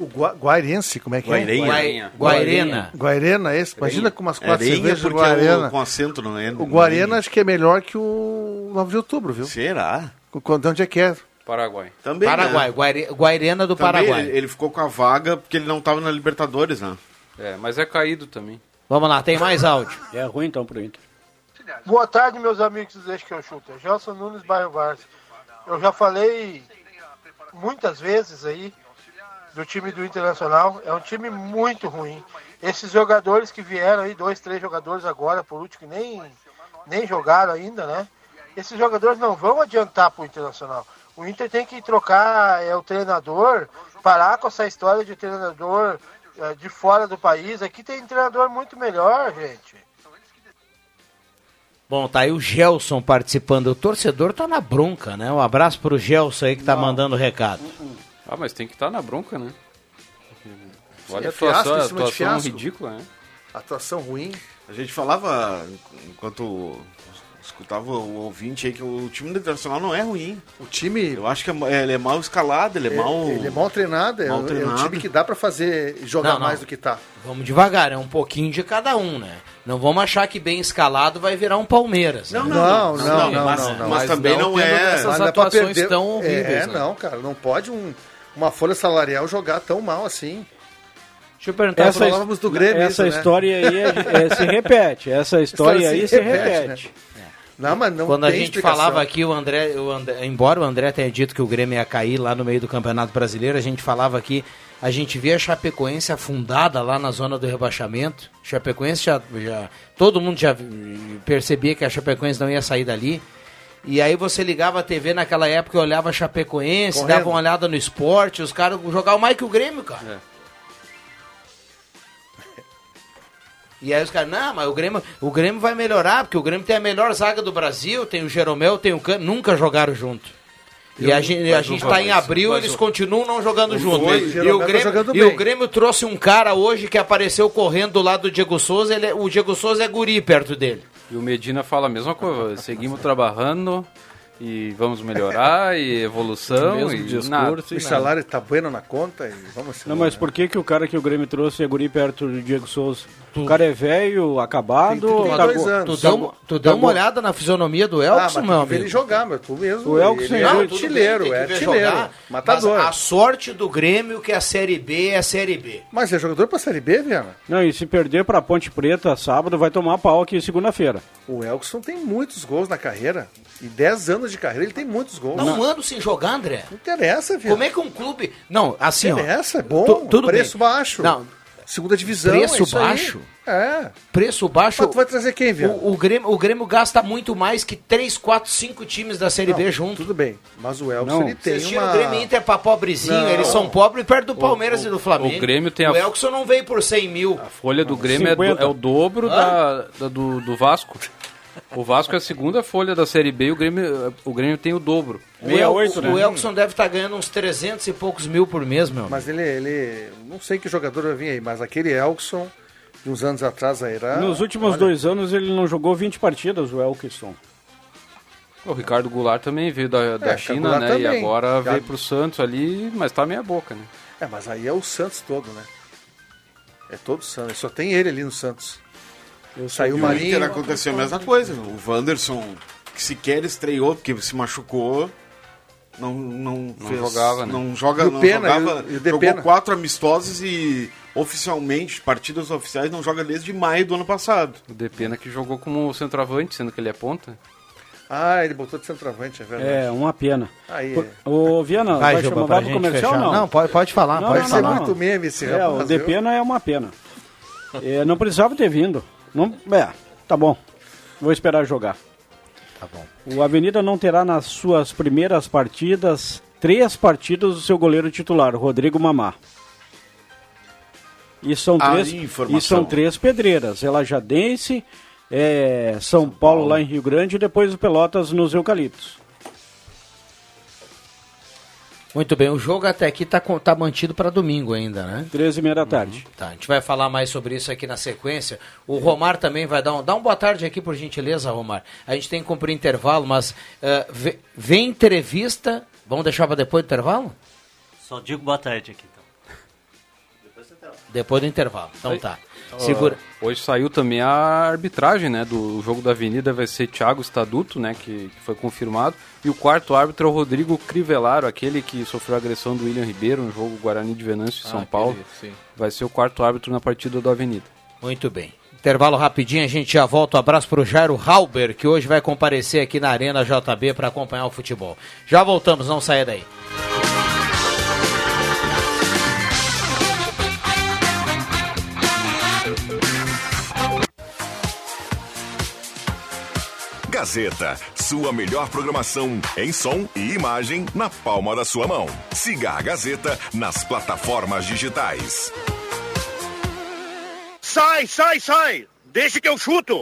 Speaker 7: O Gua Guairense, como é que
Speaker 3: Guairenha.
Speaker 7: é?
Speaker 1: Guai- Guairena.
Speaker 7: Guairena, esse? Imagina com umas quatro
Speaker 3: Arenha
Speaker 7: cervejas
Speaker 3: porque
Speaker 7: Guarena.
Speaker 3: é o, com acento no N.
Speaker 7: O Guarena acho que é melhor que o 9 de outubro, viu?
Speaker 3: Será?
Speaker 7: De onde é que é?
Speaker 6: Paraguai.
Speaker 3: Também,
Speaker 1: Paraguai,
Speaker 3: né?
Speaker 1: Guaire- Guairena do
Speaker 3: Também
Speaker 1: Paraguai.
Speaker 3: Ele, ele ficou com a vaga porque ele não estava na Libertadores, né?
Speaker 6: É, mas é caído também.
Speaker 1: Vamos lá, tem mais áudio.
Speaker 4: É ruim então pro Inter.
Speaker 11: Boa tarde, meus amigos do Deixa que eu chuto. Gelson Nunes, bairro Várzea. Eu já falei muitas vezes aí do time do Internacional. É um time muito ruim. Esses jogadores que vieram aí, dois, três jogadores agora, por último, que nem, nem jogaram ainda, né? Esses jogadores não vão adiantar pro Internacional. O Inter tem que trocar é, o treinador, parar com essa história de treinador é, de fora do país. Aqui tem treinador muito melhor, gente.
Speaker 1: Bom, tá aí o Gelson participando. O torcedor tá na bronca, né? Um abraço pro Gelson aí que tá mandando recado.
Speaker 6: Ah, mas tem que estar na bronca, né? Olha
Speaker 7: É
Speaker 6: a atuação,
Speaker 7: fiasco em
Speaker 6: a
Speaker 7: cima de
Speaker 6: atuação
Speaker 7: fiasco.
Speaker 6: ridícula, né?
Speaker 7: Atuação ruim.
Speaker 3: A gente falava, enquanto escutava o ouvinte aí, que o time do Internacional não é ruim.
Speaker 7: O time.
Speaker 3: Eu acho que é, ele é mal escalado, ele é, mal.
Speaker 7: Ele é mal treinado, é,
Speaker 3: mal
Speaker 7: é um
Speaker 3: treinado.
Speaker 7: time que dá pra fazer jogar
Speaker 1: Não, não.
Speaker 7: mais do que tá.
Speaker 1: Vamos devagar, é um pouquinho de cada um, né? Não vamos achar que bem escalado vai virar um Palmeiras.
Speaker 7: Não,
Speaker 1: né?
Speaker 7: não, não, não,
Speaker 3: mas,
Speaker 7: não, não.
Speaker 3: mas também não, é.
Speaker 8: essas
Speaker 7: Mas é
Speaker 8: atuações
Speaker 7: perder-
Speaker 8: tão horríveis,
Speaker 7: É,
Speaker 8: né?
Speaker 7: não, cara, não pode um- uma folha salarial jogar tão mal assim.
Speaker 1: Deixa eu perguntar
Speaker 7: Nós
Speaker 1: pra
Speaker 7: falávamos do Grêmio
Speaker 4: essa
Speaker 7: isso, né?
Speaker 4: história aí é- é- se repete. Essa história aí se repete.
Speaker 7: né? Não, mas não
Speaker 1: Quando a gente
Speaker 7: explicação.
Speaker 1: falava aqui, o André, o André- embora o André tenha dito que o Grêmio ia cair lá no meio do Campeonato Brasileiro, a gente falava aqui, a gente via a Chapecoense afundada lá na zona do rebaixamento. Chapecoense já, já todo mundo já percebia que a Chapecoense não ia sair dali. E aí você ligava a TV naquela época e olhava Chapecoense,
Speaker 7: Correndo.
Speaker 1: dava uma olhada no esporte, os caras jogavam mais que o Grêmio, cara. E aí os caras, não, mas o Grêmio, o Grêmio vai melhorar, porque o Grêmio tem a melhor zaga do Brasil, tem o Jeromel, tem o Can... Nunca jogaram junto. E a gente, a gente tá em abril, eles continuam não jogando junto. E, o
Speaker 7: tá
Speaker 1: Grêmio,
Speaker 7: jogando
Speaker 1: e o. Grêmio trouxe um cara hoje que apareceu correndo do lado do Diego Souza, ele é- o Diego Souza é guri perto dele.
Speaker 6: E o Medina fala a mesma coisa, seguimos trabalhando e vamos melhorar e evolução
Speaker 4: Mesmo
Speaker 6: e
Speaker 4: discurso
Speaker 6: nada.
Speaker 7: O salário tá bueno na conta e vamos
Speaker 4: Não, mas por que, que o cara que o Grêmio trouxe é guri perto do Diego Souza? O cara é velho, acabado.
Speaker 7: Tem 32
Speaker 4: go-
Speaker 7: anos.
Speaker 1: Tu deu, uma- tu deu
Speaker 4: tá
Speaker 1: uma olhada na fisionomia do
Speaker 7: Ah,
Speaker 1: Elkson,
Speaker 7: mas
Speaker 1: meu
Speaker 7: tem
Speaker 1: amigo?
Speaker 7: ele jogar, meu. Tu mesmo.
Speaker 4: O Elkson é
Speaker 7: é artilheiro,
Speaker 1: Tem
Speaker 7: é artilheiro. Matador.
Speaker 1: Mas a sorte do Grêmio é que a Série B é a Série B.
Speaker 7: Mas é jogador pra Série B, Viana?
Speaker 4: Não, e se perder pra Ponte Preta sábado, vai tomar pau aqui segunda-feira.
Speaker 7: O Elkson tem muitos gols na carreira. Em 10 anos de carreira ele tem muitos gols.
Speaker 1: Não, um ano sem jogar, André.
Speaker 7: Não interessa, Viana.
Speaker 1: Como é que um clube. Não, assim, ó.
Speaker 7: interessa, é bom.
Speaker 1: Tu- tudo
Speaker 7: preço
Speaker 1: bem.
Speaker 7: baixo.
Speaker 1: Não,
Speaker 7: Segunda divisão.
Speaker 1: Preço
Speaker 7: é isso aí.
Speaker 1: baixo?
Speaker 7: É.
Speaker 1: preço baixo.
Speaker 7: Mas tu vai trazer quem, Viana?
Speaker 1: O, o Grêmio, o Grêmio gasta muito mais que 3, 4, 5 times da Série B
Speaker 7: Não,
Speaker 1: junto.
Speaker 7: Tudo bem. Mas o Elkson
Speaker 4: Não.
Speaker 7: ele tem
Speaker 1: Vocês tiram
Speaker 7: uma.
Speaker 1: o Grêmio e Inter pra pobrezinho,
Speaker 7: Não.
Speaker 1: eles são pobres perto do Palmeiras e do Flamengo.
Speaker 6: o Grêmio tem a-
Speaker 1: O Elkson não veio por 100 mil.
Speaker 6: A folha do Grêmio é, do-
Speaker 4: 50.
Speaker 6: é o dobro da, da- do, do Vasco. O Vasco é a segunda folha da Série B e o Grêmio, o Grêmio tem o dobro.
Speaker 1: O, El,
Speaker 4: 68,
Speaker 1: o
Speaker 4: né?
Speaker 1: Elkson deve estar ganhando uns 300 e poucos mil por mês, meu.
Speaker 7: Mas ele, ele. Não sei que jogador vai vir aí, mas aquele Elkson, de uns anos atrás aí era.
Speaker 4: Nos últimos
Speaker 7: olha,
Speaker 4: dois anos ele não jogou 20 partidas, o Elkson.
Speaker 6: O Ricardo Goulart também veio da, da
Speaker 7: É,
Speaker 6: China, né? E
Speaker 7: também.
Speaker 6: agora
Speaker 7: Já-
Speaker 6: veio pro Santos ali, mas tá meia boca, né?
Speaker 7: É, mas aí é o Santos todo, né? É todo o Santos. Só tem ele ali no Santos. Saiu o
Speaker 3: E o Inter
Speaker 7: Marinho.
Speaker 3: aconteceu a mesma coisa. O Wanderson, que sequer estreou, porque se machucou, não, não,
Speaker 6: Não
Speaker 3: fez-
Speaker 6: jogava, né?
Speaker 3: Não, joga,
Speaker 7: o
Speaker 3: não
Speaker 7: Pena,
Speaker 3: jogava.
Speaker 7: e o- e o
Speaker 3: jogou
Speaker 7: Depena?
Speaker 3: quatro amistosos e oficialmente, partidas oficiais, não joga desde maio do ano passado.
Speaker 6: O Depena que jogou como centroavante, sendo que ele é ponta.
Speaker 7: Ah, ele botou de centroavante, é verdade.
Speaker 4: É, uma pena.
Speaker 7: Aí,
Speaker 4: Pô, Ô, Viana, vai,
Speaker 1: Juba,
Speaker 4: chamar vai pro
Speaker 1: gente
Speaker 4: comercial
Speaker 1: fechar.
Speaker 4: não?
Speaker 1: Não, pode, pode falar,
Speaker 4: Não,
Speaker 1: pode
Speaker 4: não,
Speaker 7: Vai ser
Speaker 1: falar.
Speaker 7: muito meme esse
Speaker 4: É,
Speaker 7: rapaz.
Speaker 4: o
Speaker 7: viu?
Speaker 4: Depena é uma pena. É, não precisava ter vindo. Não, é, tá bom. Vou esperar jogar.
Speaker 1: Tá bom.
Speaker 4: O Avenida não terá nas suas primeiras partidas três partidas do seu goleiro titular, Rodrigo Mamá. E são
Speaker 3: Aí,
Speaker 4: três,
Speaker 3: informação.
Speaker 4: e são três pedreiras. Elajadense, é, São, Paulo, lá em Rio Grande e depois o Pelotas nos Eucaliptos.
Speaker 1: Muito bem, o jogo até aqui tá, com- tá mantido para domingo ainda, né?
Speaker 4: 13 e meia da tarde.
Speaker 1: Tá, a gente vai falar mais sobre isso aqui na sequência. O Romar também vai dar um, dá um boa tarde aqui, por gentileza, Romar. A gente tem que cumprir intervalo, mas eh, vê- vem entrevista. Vamos deixar para depois do intervalo?
Speaker 12: Só digo boa tarde aqui, então.
Speaker 1: Depois do intervalo. Então tá.
Speaker 6: Ah,
Speaker 1: Segura.
Speaker 6: hoje saiu também a arbitragem, né? Do jogo da Avenida vai ser Thiago Staduto, né? Que, que foi confirmado. E o quarto árbitro é o Rodrigo Crivellaro, aquele que sofreu a agressão do William Ribeiro no jogo Guarani de Venâncio em São
Speaker 8: Ah,
Speaker 6: Paulo. Vai ser o quarto árbitro na partida da Avenida.
Speaker 1: Muito bem. Intervalo rapidinho, a gente já volta. Um abraço pro Jairo Halber, que hoje vai comparecer aqui na Arena JB para acompanhar o futebol. Já voltamos, não saia daí.
Speaker 13: Gazeta, sua melhor programação em som e imagem na palma da sua mão. Siga a Gazeta nas plataformas digitais.
Speaker 14: Sai, sai, sai! Deixa que eu chuto!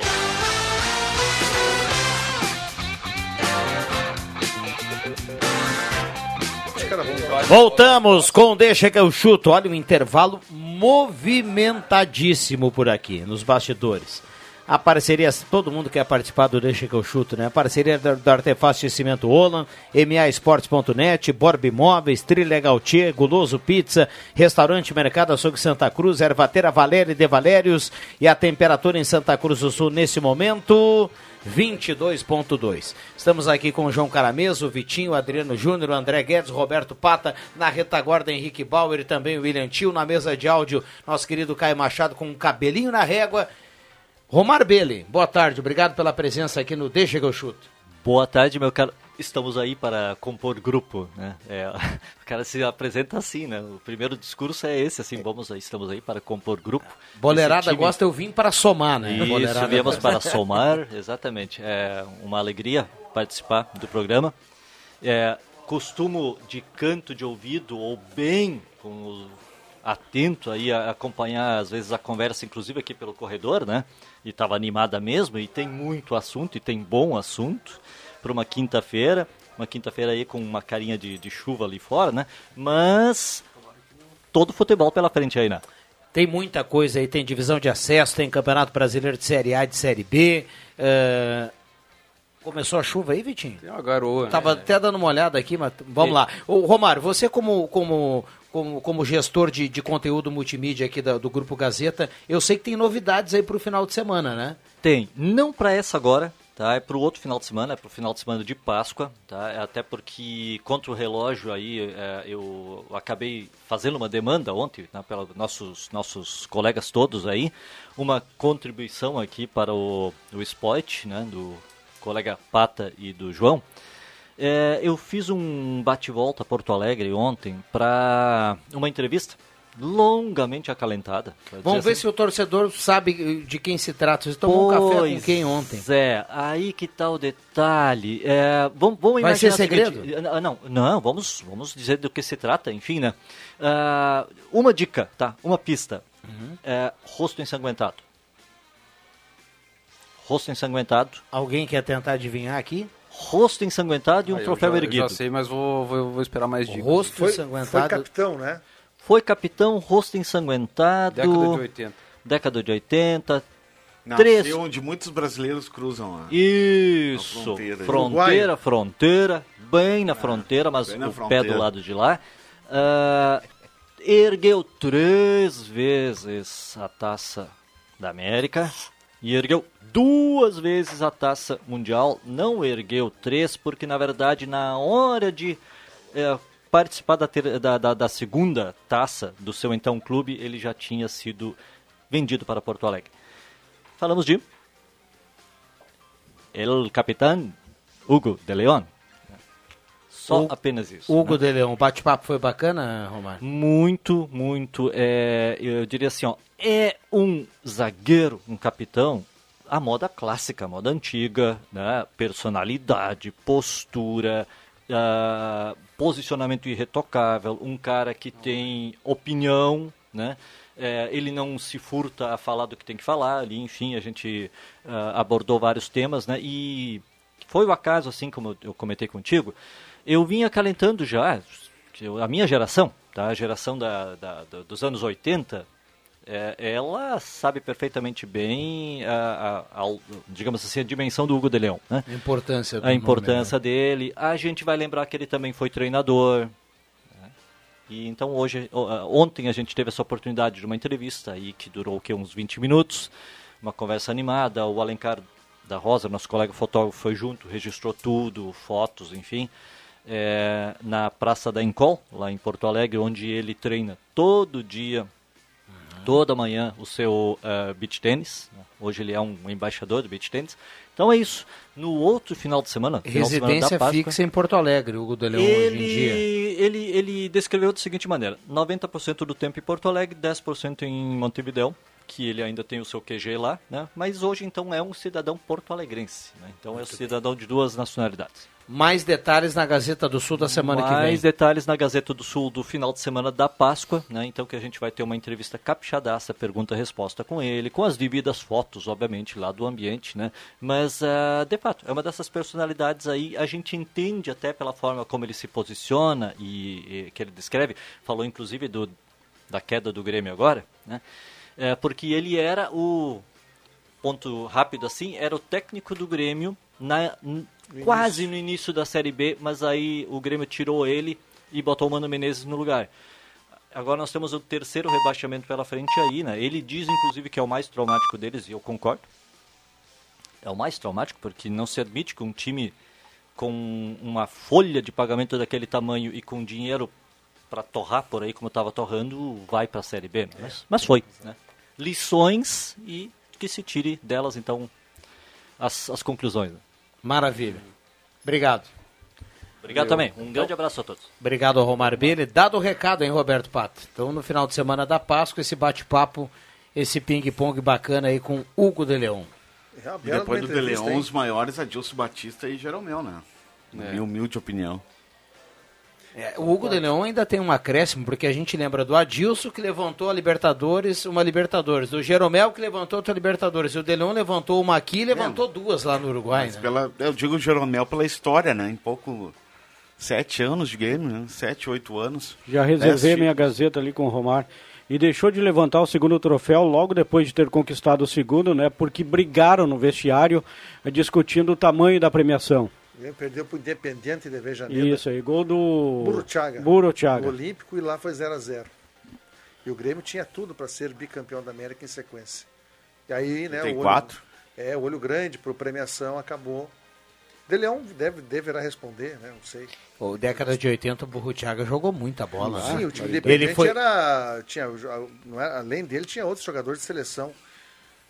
Speaker 1: Voltamos com Deixa que eu chuto. Olha, um intervalo movimentadíssimo por aqui, nos bastidores. A parceria, todo mundo quer participar do Deixa que eu chuto, né? A parceria do, do Artefato de Cimento Olan, MAEsportes.net, Borb Imóveis, Trilegal Tchê, Guloso Pizza, Restaurante Mercado Açougue Santa Cruz, Ervateira Valéria De Valérios e a temperatura em Santa Cruz do Sul nesse momento... 22.2. Estamos aqui com o João Carameso, o Vitinho, Adriano Júnior, André Guedes, Roberto Pata, na retaguarda Henrique Bauer e também o William Tio, na mesa de áudio, nosso querido Caio Machado com um cabelinho na régua. Romar Bele, boa tarde, obrigado pela presença aqui no Deixa que eu chuto.
Speaker 12: Boa tarde, meu caro. Estamos aí para compor grupo, né? É, o cara se apresenta assim, né? O primeiro discurso é esse, assim, vamos aí, estamos aí para compor grupo.
Speaker 1: Boleirada gosta, eu vim para somar, né?
Speaker 12: Isso,
Speaker 1: Boleirada
Speaker 12: viemos para somar, exatamente. É uma alegria participar do programa. É, costumo de canto de ouvido ou bem com atento aí a acompanhar às vezes a conversa, inclusive aqui pelo corredor, né? E estava animada mesmo, e tem muito assunto, e tem bom assunto para uma quinta-feira. Uma quinta-feira aí com uma carinha de, de chuva ali fora, né? Mas todo futebol pela frente aí, né?
Speaker 1: Tem muita coisa aí, tem divisão de acesso, tem Campeonato Brasileiro de Série A e de Série B. eh, Começou a chuva aí, Vitinho?
Speaker 6: Tem uma garoa.
Speaker 1: Tava até dando uma olhada aqui, mas vamos lá. Ô, Romário, você como, como, como, como gestor de, de conteúdo multimídia aqui da- do Grupo Gazeta, eu sei que tem novidades aí pro final de semana, né?
Speaker 12: Tem, não para essa agora, tá? É para o outro final de semana, é para o final de semana de Páscoa, tá? É Até porque contra o relógio aí é, eu acabei fazendo uma demanda ontem, né, pelos nossos nossos colegas todos aí, uma contribuição aqui para o, o esporte, né? Do colega Pata e do João. É, eu fiz um bate-volta a Porto Alegre ontem para uma entrevista longamente acalentada.
Speaker 1: Vamos ver
Speaker 12: assim,
Speaker 1: se o torcedor sabe de quem se trata. Você tomou um café com
Speaker 12: Pois
Speaker 1: quem ontem?
Speaker 12: É, aí que tá o detalhe. É, vamos, vamos
Speaker 1: Vai ser
Speaker 12: o seguinte-
Speaker 1: segredo?
Speaker 12: Ah, não, não, vamos, vamos dizer do que se trata, enfim, né? Ah, uma dica, tá? Uma pista.
Speaker 1: Uhum.
Speaker 12: É, rosto ensanguentado. Rosto ensanguentado.
Speaker 1: Alguém quer tentar adivinhar aqui?
Speaker 12: Rosto ensanguentado e um
Speaker 6: Ah, eu
Speaker 12: troféu
Speaker 6: já- eu
Speaker 12: erguido.
Speaker 6: já sei, mas vou, vou, vou esperar mais dicas.
Speaker 1: Rosto
Speaker 7: Foi,
Speaker 1: ensanguentado.
Speaker 7: foi capitão, né?
Speaker 12: Foi capitão, rosto ensanguentado.
Speaker 6: Década de 80.
Speaker 12: Década de 80.
Speaker 3: Nasceu
Speaker 12: Três.
Speaker 3: onde muitos brasileiros cruzam a...
Speaker 12: Isso,
Speaker 3: A fronteira.
Speaker 12: fronteira, fronteira, bem na fronteira, mas
Speaker 3: na
Speaker 12: o pé
Speaker 3: fronteira.
Speaker 12: do lado de lá. Ah, ergueu três vezes a taça da América e ergueu duas vezes a taça mundial. Não ergueu três, porque na verdade, na hora de eh, participar da, ter- da- da- da segunda taça do seu então clube, ele já tinha sido vendido para Porto Alegre. Falamos de El Capitão Hugo de Leon. Só
Speaker 1: Hugo-
Speaker 12: apenas isso.
Speaker 1: Hugo
Speaker 12: né?
Speaker 1: de Leão, o bate-papo foi bacana, Romário?
Speaker 12: Muito, muito. é, eu diria assim, ó, é um zagueiro, um capitão, a moda clássica, a moda antiga, né? Personalidade, postura, ah, posicionamento irretocável, um cara que tem opinião, né? É, ele não se furta a falar do que tem que falar ali, enfim, a gente ah, abordou vários temas, né? E foi o acaso, assim como eu comentei contigo, eu vinha acalentando já, a minha geração, tá? a geração da- da- dos anos 80, é, ela sabe perfeitamente bem, a, a- a- digamos assim, a dimensão do Hugo de Leão. Né?
Speaker 1: A importância
Speaker 12: A importância dele. A gente vai lembrar que ele também foi treinador. né? E então hoje, ontem a gente teve essa oportunidade de uma entrevista aí que durou o quê? uns 20 minutos, uma conversa animada. O Alencar da Rosa, nosso colega fotógrafo, foi junto, registrou tudo, fotos, enfim, é, na Praça da Encol, lá em Porto Alegre, onde ele treina todo dia, toda manhã, o seu uh, beach tênis. Hoje ele é um embaixador do beach tênis. Então é isso. No outro final de semana, final de semana
Speaker 1: Residência
Speaker 12: Páscoa,
Speaker 1: fixa em Porto Alegre, Hugo de hoje em dia.
Speaker 12: ele, ele descreveu da seguinte maneira: 90% do tempo em Porto Alegre, 10% em Montevidéu, que ele ainda tem o seu QG lá, né? Mas hoje então é um cidadão porto-alegrense, né? Então é um cidadão de duas nacionalidades.
Speaker 1: Mais detalhes na Gazeta do Sul da semana que vem.
Speaker 12: Mais detalhes na Gazeta do Sul do final de semana da Páscoa, né? Então que a gente vai ter uma entrevista capixadaça, pergunta-resposta com ele, com as devidas fotos, obviamente, lá do ambiente, né? Mas, ah, de fato, é uma dessas personalidades aí, a gente entende até pela forma como ele se posiciona e, e que ele descreve, falou inclusive do, da queda do Grêmio agora, né? É, porque ele era o ponto rápido assim, era o técnico do Grêmio na, n- quase no início da Série B, mas aí o Grêmio tirou ele e botou o Mano Menezes no lugar. Agora nós temos o terceiro rebaixamento pela frente aí, né? Ele diz inclusive que é o mais traumático deles e eu concordo. É o mais traumático porque não se admite que um time com uma folha de pagamento daquele tamanho e com dinheiro para torrar por aí como estava torrando vai para a Série B, né? mas, mas foi, né? Lições e que se tire delas então as, as conclusões.
Speaker 1: Maravilha. Obrigado.
Speaker 12: Obrigado também. Um grande abraço a todos.
Speaker 1: Obrigado ao Romário Bene. Dado o recado, hein, Roberto Pato? Então, no final de semana da Páscoa, esse bate-papo, esse ping-pong bacana aí com Hugo de Leão.
Speaker 3: E depois do De Leon, os maiores, Adilson Batista e Jeromel, né? Na
Speaker 6: É.
Speaker 3: Minha humilde opinião.
Speaker 1: É, o Hugo de Leão ainda tem um acréscimo, porque a gente lembra do Adilson que levantou a Libertadores, uma Libertadores, do Jeromel que levantou outra Libertadores, e o de Leão levantou uma aqui e levantou duas lá no Uruguai.
Speaker 3: Mas
Speaker 1: né?
Speaker 3: pela, eu digo Jeromel pela história, né? Em pouco. Sete anos de game, né? Sete, oito anos.
Speaker 4: Já reservei
Speaker 3: Dez
Speaker 4: minha gazeta ali com o Romar. E deixou de levantar o segundo troféu logo depois de ter conquistado o segundo, né? Porque brigaram no vestiário eh, discutindo o tamanho da premiação.
Speaker 7: Ele perdeu para o Independente de Vejaneira.
Speaker 4: Isso aí, gol do
Speaker 7: Buruchaga.
Speaker 4: Buruchaga.
Speaker 7: O Olímpico e lá foi 0 a 0 E o Grêmio tinha tudo para ser bicampeão da América em sequência. E aí, né,
Speaker 3: Tem
Speaker 7: o olho,
Speaker 3: quatro?
Speaker 7: É, o olho grande por premiação acabou. De Leão deve, deverá responder, né? Não sei.
Speaker 1: O década de 80, o Burrutiaga jogou muita bola.
Speaker 7: Sim,
Speaker 1: né?
Speaker 7: o time
Speaker 1: Ele
Speaker 7: independente
Speaker 1: foi...
Speaker 7: era. Tinha, não era, além dele, tinha outros jogadores de seleção.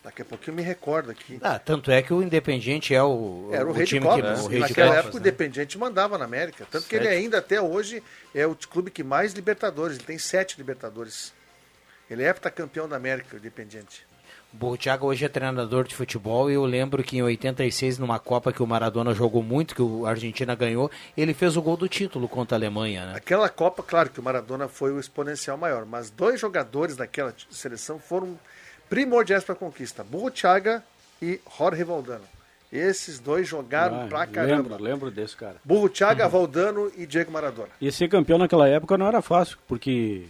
Speaker 7: Daqui a pouquinho eu me recordo aqui.
Speaker 1: Ah, tanto é que o Independiente é o,
Speaker 7: Era o,
Speaker 1: o
Speaker 7: rei
Speaker 1: time
Speaker 7: de Copas.
Speaker 1: que o rei
Speaker 7: Naquela
Speaker 1: Copas,
Speaker 7: época o
Speaker 1: né?
Speaker 7: Independiente mandava na América. Tanto que ele
Speaker 1: Sete.
Speaker 7: ainda até hoje é o clube que mais Libertadores. Ele tem sete Libertadores. Ele é heptacampeão da América, o Independiente.
Speaker 1: O Burrutiaga hoje é treinador de futebol e eu lembro que em 86, numa Copa que o Maradona jogou muito, que o Argentina ganhou, ele fez o gol do título contra a Alemanha, né?
Speaker 7: Aquela Copa, claro que o Maradona foi o exponencial maior, mas dois jogadores daquela seleção foram primordiais para a conquista: Burruchaga e Jorge Valdano. Esses dois jogaram
Speaker 4: Ah,
Speaker 7: pra caramba.
Speaker 4: lembro, lembro desse cara.
Speaker 7: Burruchaga, Valdano e Diego Maradona.
Speaker 4: E ser campeão naquela época não era fácil, porque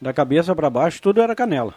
Speaker 4: da cabeça para baixo tudo era canela.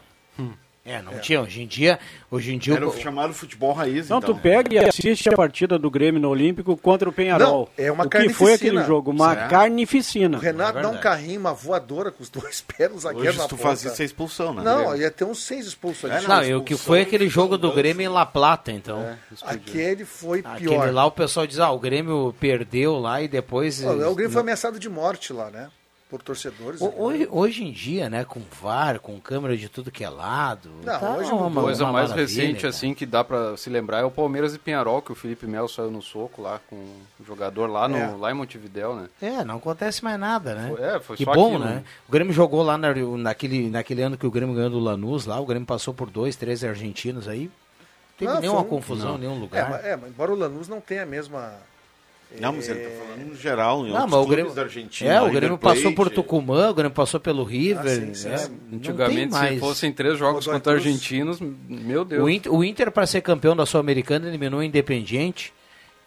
Speaker 1: É, não tinha. Hoje em dia, hoje em dia
Speaker 3: Era
Speaker 1: o-
Speaker 3: chamado futebol raiz,
Speaker 4: Então,
Speaker 3: então.
Speaker 4: tu pega e assiste a partida do Grêmio no Olímpico contra o Penharol.
Speaker 7: Não, é uma
Speaker 4: o que foi aquele jogo? Uma
Speaker 3: Certo.
Speaker 4: carnificina.
Speaker 7: O Renato
Speaker 1: É
Speaker 7: dá um carrinho, uma voadora com os dois pés no zagueiro
Speaker 3: Hoje,
Speaker 7: na
Speaker 3: se tu
Speaker 7: ponta.
Speaker 3: faz isso, é expulsão, né?
Speaker 7: Não,
Speaker 3: Grêmio?
Speaker 7: ia ter uns seis expulsos ali.
Speaker 3: É,
Speaker 1: Não, e o que foi aquele jogo do Grêmio em La Plata, então.
Speaker 7: Aquele foi
Speaker 1: Aquele
Speaker 7: pior.
Speaker 1: lá o pessoal diz, ah, o Grêmio perdeu lá e depois...
Speaker 7: O Grêmio foi ameaçado de morte lá, né? Por torcedores.
Speaker 1: Ho- Hoje, hoje em dia, né, com VAR, com câmera de tudo que é lado...
Speaker 7: Não,
Speaker 1: tá
Speaker 7: hoje
Speaker 1: uma,
Speaker 7: mudou.
Speaker 6: coisa
Speaker 1: uma
Speaker 6: mais recente,
Speaker 1: cara.
Speaker 6: assim, que dá pra se lembrar é o Palmeiras e Penharol, que o Felipe Melo saiu no soco lá com o jogador lá, no,
Speaker 1: É.
Speaker 6: lá em Montevidéu, né?
Speaker 1: É, não acontece mais nada, né?
Speaker 6: Foi- é, foi
Speaker 1: que
Speaker 6: só
Speaker 1: bom,
Speaker 6: aquilo,
Speaker 1: né?
Speaker 6: né?
Speaker 1: O Grêmio jogou lá na- naquele, naquele ano que o Grêmio ganhou do Lanús lá, o Grêmio passou por dois, três argentinos aí. Não teve
Speaker 7: Não,
Speaker 1: nenhuma
Speaker 7: foi um-
Speaker 1: confusão,
Speaker 7: não.
Speaker 1: nenhum
Speaker 7: É,
Speaker 1: lugar.
Speaker 7: é, mas embora o Lanús não tenha a mesma.
Speaker 3: Não, mas ele tá falando no geral, em
Speaker 1: Não,
Speaker 3: outros
Speaker 1: mas o
Speaker 3: clubes
Speaker 1: Grêmio,
Speaker 3: da Argentina.
Speaker 1: é, o
Speaker 3: River
Speaker 1: Grêmio
Speaker 3: Plate.
Speaker 1: passou por Tucumã, o Grêmio passou pelo River.
Speaker 3: sim, sim,
Speaker 1: é,
Speaker 3: sim.
Speaker 6: Antigamente, se fossem três jogos contra
Speaker 1: Cruz.
Speaker 6: argentinos, meu Deus.
Speaker 1: O Inter, o Inter para ser campeão da Sul-Americana, eliminou o Independiente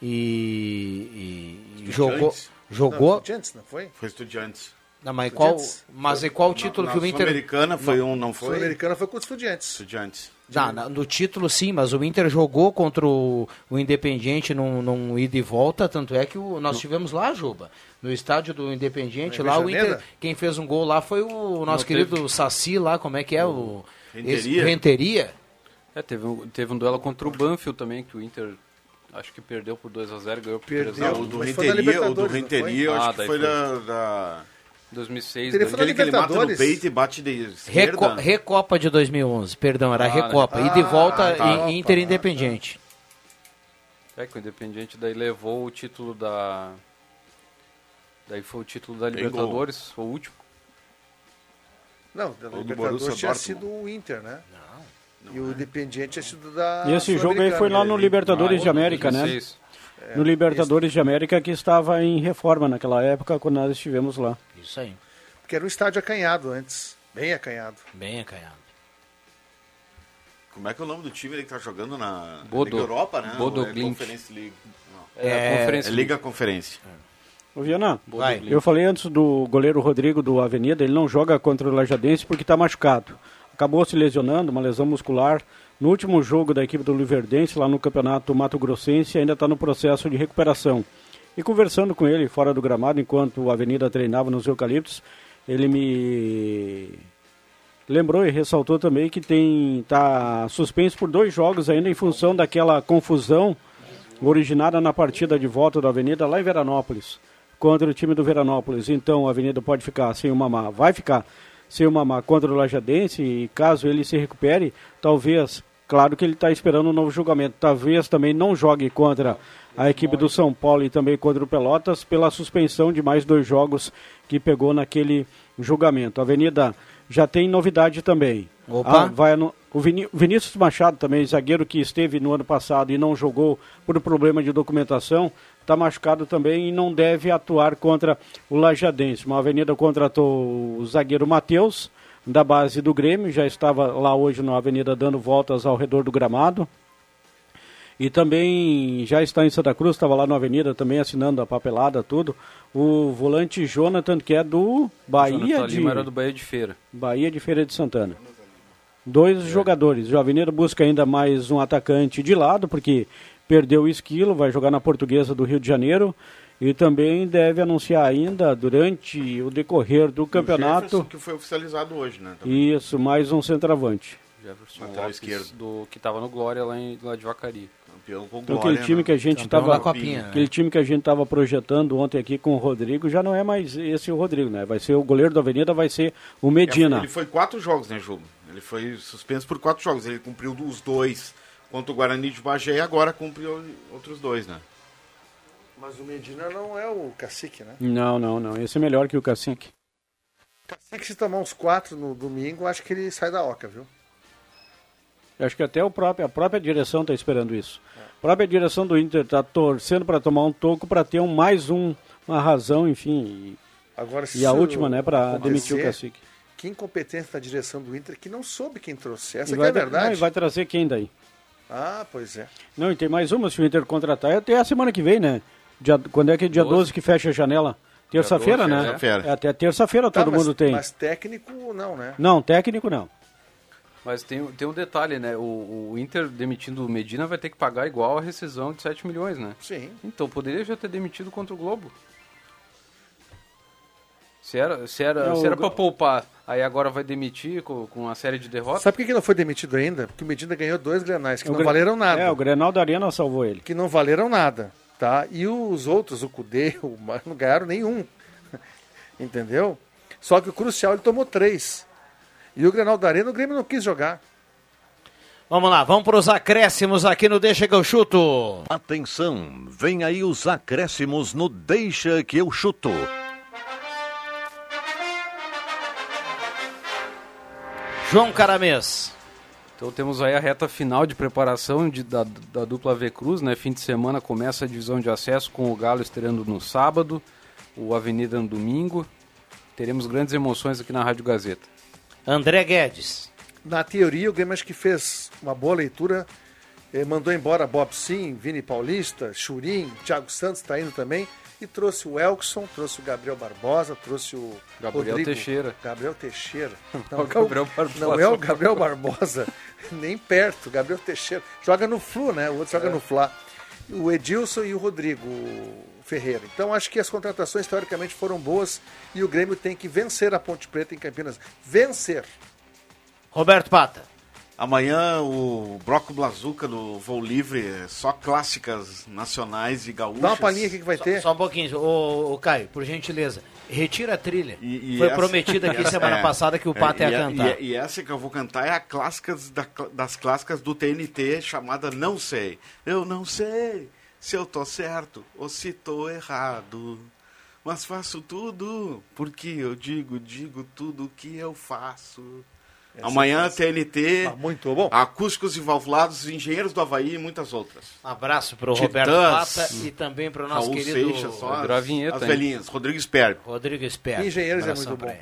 Speaker 1: e, e jogou. Jogou
Speaker 7: Não, Estudiantes, não foi?
Speaker 3: Foi Estudiantes.
Speaker 1: Não, mas qual, mas e qual o título
Speaker 3: Na-
Speaker 1: que o Inter.
Speaker 3: Sul-Americana foi um, não foi?
Speaker 7: Sul-Americana foi com os Estudiantes.
Speaker 3: Estudiantes.
Speaker 1: Não, na- no título sim, mas o Inter jogou contra o, o Independiente num, num ida e volta, tanto é que o, nós tivemos lá, Juba, no estádio do Independiente, lá o? Inter, quem fez um gol lá foi o nosso
Speaker 6: Não,
Speaker 1: querido
Speaker 6: teve-
Speaker 1: Saci lá, como é que é o...
Speaker 6: Renteria.
Speaker 1: Renteria?
Speaker 6: É, teve, um, teve um duelo contra o Banfield também, que o Inter acho que perdeu por 2x0, ganhou por
Speaker 7: Perdeu.
Speaker 6: 3x1.
Speaker 3: O do Renteria, o do
Speaker 7: não
Speaker 3: Renteria, eu acho
Speaker 6: Ah,
Speaker 3: que foi. da... da...
Speaker 6: 2006,
Speaker 7: Ele
Speaker 6: né?
Speaker 3: que ele mata no
Speaker 7: Libertadores.
Speaker 3: peito e bate de esquerda.
Speaker 1: Reco Recopa de 2011, perdão, era
Speaker 6: Ah, né?
Speaker 1: Recopa. e de volta
Speaker 3: Ah, tá.
Speaker 1: em Inter Independiente.
Speaker 6: É que o Independiente daí levou o título da. Daí foi o título da
Speaker 3: Bem
Speaker 6: Libertadores, foi o último.
Speaker 7: Não, da
Speaker 3: do
Speaker 7: Libertadores tinha
Speaker 3: Dortmund.
Speaker 7: sido o Inter, né? e o Independiente tinha sido da.
Speaker 4: E esse jogo aí foi lá no Libertadores de América, né?
Speaker 6: 2006.
Speaker 4: No Libertadores de América que estava em reforma naquela época quando nós estivemos lá.
Speaker 1: Isso aí,
Speaker 7: Porque era um estádio acanhado antes. Bem acanhado.
Speaker 1: bem acanhado.
Speaker 3: Como é que é o nome do time ali que tá jogando na
Speaker 6: Bodo-
Speaker 3: Liga Europa, né?
Speaker 6: Bodo
Speaker 3: é. Conference League. Não.
Speaker 6: É,
Speaker 1: É,
Speaker 6: a conferência.
Speaker 3: É Liga Conferência.
Speaker 4: Ô Viana,
Speaker 1: Vai.
Speaker 4: eu falei antes do goleiro Rodrigo do Avenida, ele não joga contra o Lajadense porque está machucado. Acabou se lesionando, uma lesão muscular. No último jogo da equipe do Luverdense, lá no Campeonato Mato Grossense, ainda está no processo de recuperação. E conversando com ele fora do gramado, enquanto o Avenida treinava nos Eucaliptos, ele me lembrou e ressaltou também que tem tá suspenso por dois jogos ainda em função daquela confusão originada na partida de volta da Avenida lá em Veranópolis, contra o time do Veranópolis. Então a Avenida pode ficar sem o Mamá, vai ficar sem o Mamá contra o Lajadense e caso ele se recupere, talvez, claro que ele está esperando um novo julgamento, talvez também não jogue contra a equipe do São Paulo e também contra o Pelotas pela suspensão de mais dois jogos que pegou naquele julgamento. A Avenida já tem novidade também.
Speaker 1: Opa.
Speaker 4: Ah, vai anu- o Viní- Vinícius Machado também, zagueiro que esteve no ano passado e não jogou por problema de documentação, está machucado também e não deve atuar contra o Lajadense. Uma Avenida contratou o zagueiro Matheus, da base do Grêmio, já estava lá hoje na Avenida dando voltas ao redor do gramado. E também já está em Santa Cruz, estava lá na Avenida também assinando a papelada, tudo. O volante Jonathan, que é do Bahia
Speaker 6: Jonathan
Speaker 4: de.
Speaker 6: Lima era do Bahia de Feira.
Speaker 4: Bahia de Feira de Santana. Dois jogadores. O Avenida busca ainda mais um atacante de lado, porque perdeu o esquilo, vai jogar na Portuguesa do Rio de Janeiro. E também deve anunciar ainda, durante o decorrer do campeonato.
Speaker 3: Jefferson, que foi oficializado hoje, né? também.
Speaker 4: Isso, mais um centroavante.
Speaker 6: Jefferson
Speaker 3: Lateral
Speaker 6: Lopes,
Speaker 3: esquerdo.
Speaker 6: do, que estava no Glória lá, em, lá de Vacaria.
Speaker 3: Campeão com
Speaker 4: Então,
Speaker 3: glória,
Speaker 4: aquele time
Speaker 3: né?
Speaker 4: que a gente
Speaker 1: Campeão
Speaker 4: estava
Speaker 1: da Copinha, né?
Speaker 4: aquele time que a gente estava projetando ontem aqui com o Rodrigo já não é mais esse o Rodrigo, né? Vai ser o goleiro da Avenida, vai ser o Medina.
Speaker 3: Ele foi quatro jogos, né, Juba? Ele foi suspenso por quatro jogos. Ele cumpriu os dois contra o Guarani de Bagé e agora cumpriu outros dois, né?
Speaker 7: Mas o Medina não é o cacique, né?
Speaker 4: Não, não, não. Esse é melhor que o Cacique.
Speaker 7: Cacique, se tomar uns quatro no domingo, acho que ele sai da oca, viu?
Speaker 4: Eu acho que até o próprio, a própria direção está esperando isso. A própria direção do Inter está torcendo para tomar um toco para ter um, mais um, uma razão, enfim.
Speaker 7: Agora,
Speaker 4: E, e a última, né, para demitir o Cacique.
Speaker 7: Que incompetência da direção do Inter que não soube quem trouxe. Essa
Speaker 4: E
Speaker 7: que
Speaker 4: vai,
Speaker 7: é a verdade.
Speaker 4: não, e vai trazer quem daí?
Speaker 7: Ah, pois é.
Speaker 4: Não, e tem mais uma, se o Inter contratar, é até a semana que vem, né? Dia, quando é que é dia 12, que fecha a janela? Terça-feira,
Speaker 3: 12,
Speaker 4: né?
Speaker 3: terça-feira.
Speaker 4: É, até terça-feira
Speaker 7: Tá,
Speaker 4: todo
Speaker 7: mas-
Speaker 4: mundo tem.
Speaker 7: Mas técnico, não, né?
Speaker 4: Não, técnico não.
Speaker 6: Mas tem, tem um detalhe, né? O, o Inter demitindo o Medina vai ter que pagar igual a rescisão de 7 milhões, né?
Speaker 7: Sim.
Speaker 6: Então poderia já ter demitido contra o Globo. Se era, se era,
Speaker 4: Não,
Speaker 6: se era
Speaker 4: o-
Speaker 6: pra poupar, aí agora vai demitir com, com uma série de derrotas.
Speaker 7: Sabe por que que não foi demitido ainda? Porque o Medina ganhou dois grenais que
Speaker 4: O
Speaker 7: não
Speaker 4: Gre-
Speaker 7: valeram nada.
Speaker 4: É, o Grenal da Arena salvou ele.
Speaker 7: Que não valeram nada, tá? E os outros, o Cudê, o Mar, não ganharam nenhum. Entendeu? Só que o crucial ele tomou três. E o Grenal da Arena o Grêmio não quis jogar.
Speaker 1: Vamos lá, vamos para os acréscimos aqui no Deixa que eu chuto.
Speaker 15: Atenção, vem aí os acréscimos no Deixa que eu chuto.
Speaker 1: João Caramês.
Speaker 6: Então temos aí a reta final de preparação de- da, da dupla V Cruz, né? Fim de semana começa a divisão de acesso com o Galo estreando no sábado, o Avenida no domingo. Teremos grandes emoções aqui na Rádio Gazeta.
Speaker 1: André Guedes.
Speaker 7: Na teoria, o Grêmio acho que fez uma boa leitura. eh, mandou embora Bob Sim, Vini Paulista, Churim, Thiago Santos está indo também. E trouxe o Elkson, trouxe o Gabriel Barbosa, trouxe o
Speaker 6: Gabriel
Speaker 7: Rodrigo,
Speaker 6: Teixeira.
Speaker 7: Gabriel Teixeira.
Speaker 6: Não, o Gabriel Barbosa.
Speaker 7: Não é o Gabriel Barbosa, nem perto. Gabriel Teixeira. Joga no Flu, né? O outro
Speaker 6: É.
Speaker 7: joga no Fla. O Edilson e o Rodrigo Ferreira. Então acho que as contratações teoricamente foram boas e o Grêmio tem que vencer a Ponte Preta em Campinas. Vencer.
Speaker 1: Roberto Pata.
Speaker 3: Amanhã o Broco Blazuca do Voo Livre, é só clássicas nacionais e gaúchas.
Speaker 7: Dá uma palhinha aqui que vai
Speaker 1: Só,
Speaker 7: ter.
Speaker 1: só um pouquinho, ô, ô, Caio, por gentileza. Retira a trilha.
Speaker 3: E
Speaker 1: Foi
Speaker 3: essa-
Speaker 1: prometido aqui
Speaker 3: essa-
Speaker 1: semana
Speaker 3: é,
Speaker 1: passada que o Pato
Speaker 3: é,
Speaker 1: ia
Speaker 3: e,
Speaker 1: cantar.
Speaker 3: E, e essa que eu vou cantar é a clássicas da- das clássicas do TNT chamada Não Sei. Eu não sei se eu tô certo ou se tô errado. Mas faço tudo porque eu digo, digo tudo que eu faço.
Speaker 7: Essa
Speaker 3: Amanhã TNT,
Speaker 7: Ah, muito bom.
Speaker 3: Acústicos e Valvulados, Engenheiros do Havaí e muitas outras.
Speaker 1: Um abraço pro
Speaker 3: Titãs,
Speaker 1: Roberto Pata e também pro nosso
Speaker 3: Raul
Speaker 1: querido
Speaker 3: Seixas, só as,
Speaker 6: vinheta,
Speaker 3: as velhinhas. Rodrigo Sperber.
Speaker 1: Rodrigo Esperto.
Speaker 7: Engenheiros é muito bom.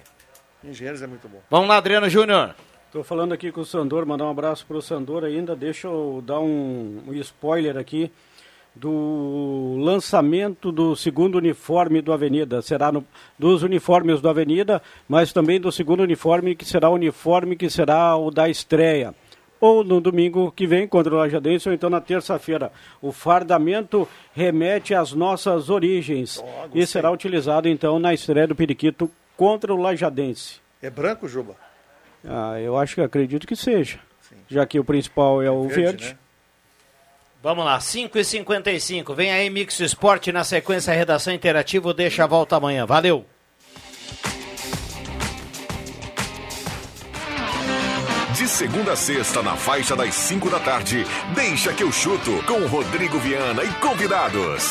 Speaker 7: Engenheiros é muito bom.
Speaker 1: Vamos lá, Adriano Júnior.
Speaker 4: Estou falando aqui com o Sandor, mandar um abraço para o Sandor ainda. Deixa eu dar um, um spoiler aqui do lançamento do segundo uniforme do Avenida. Será no, dos uniformes do Avenida, mas também do segundo uniforme, que será o uniforme que será o da estreia. Ou no domingo que vem contra o Lajadense, ou então na terça-feira. O fardamento remete às nossas origens e será utilizado então na estreia do Periquito contra o Lajadense.
Speaker 7: É branco, Juba?
Speaker 4: Ah, eu acho que acredito que seja. Já que o principal é o verde.
Speaker 7: né?
Speaker 1: Vamos lá, 5h55. Vem aí, Mix Esporte na sequência, redação interativa. Deixa a volta amanhã. Valeu!
Speaker 13: De segunda a sexta, na faixa das 5 da tarde, deixa que eu chuto com Rodrigo Viana e convidados.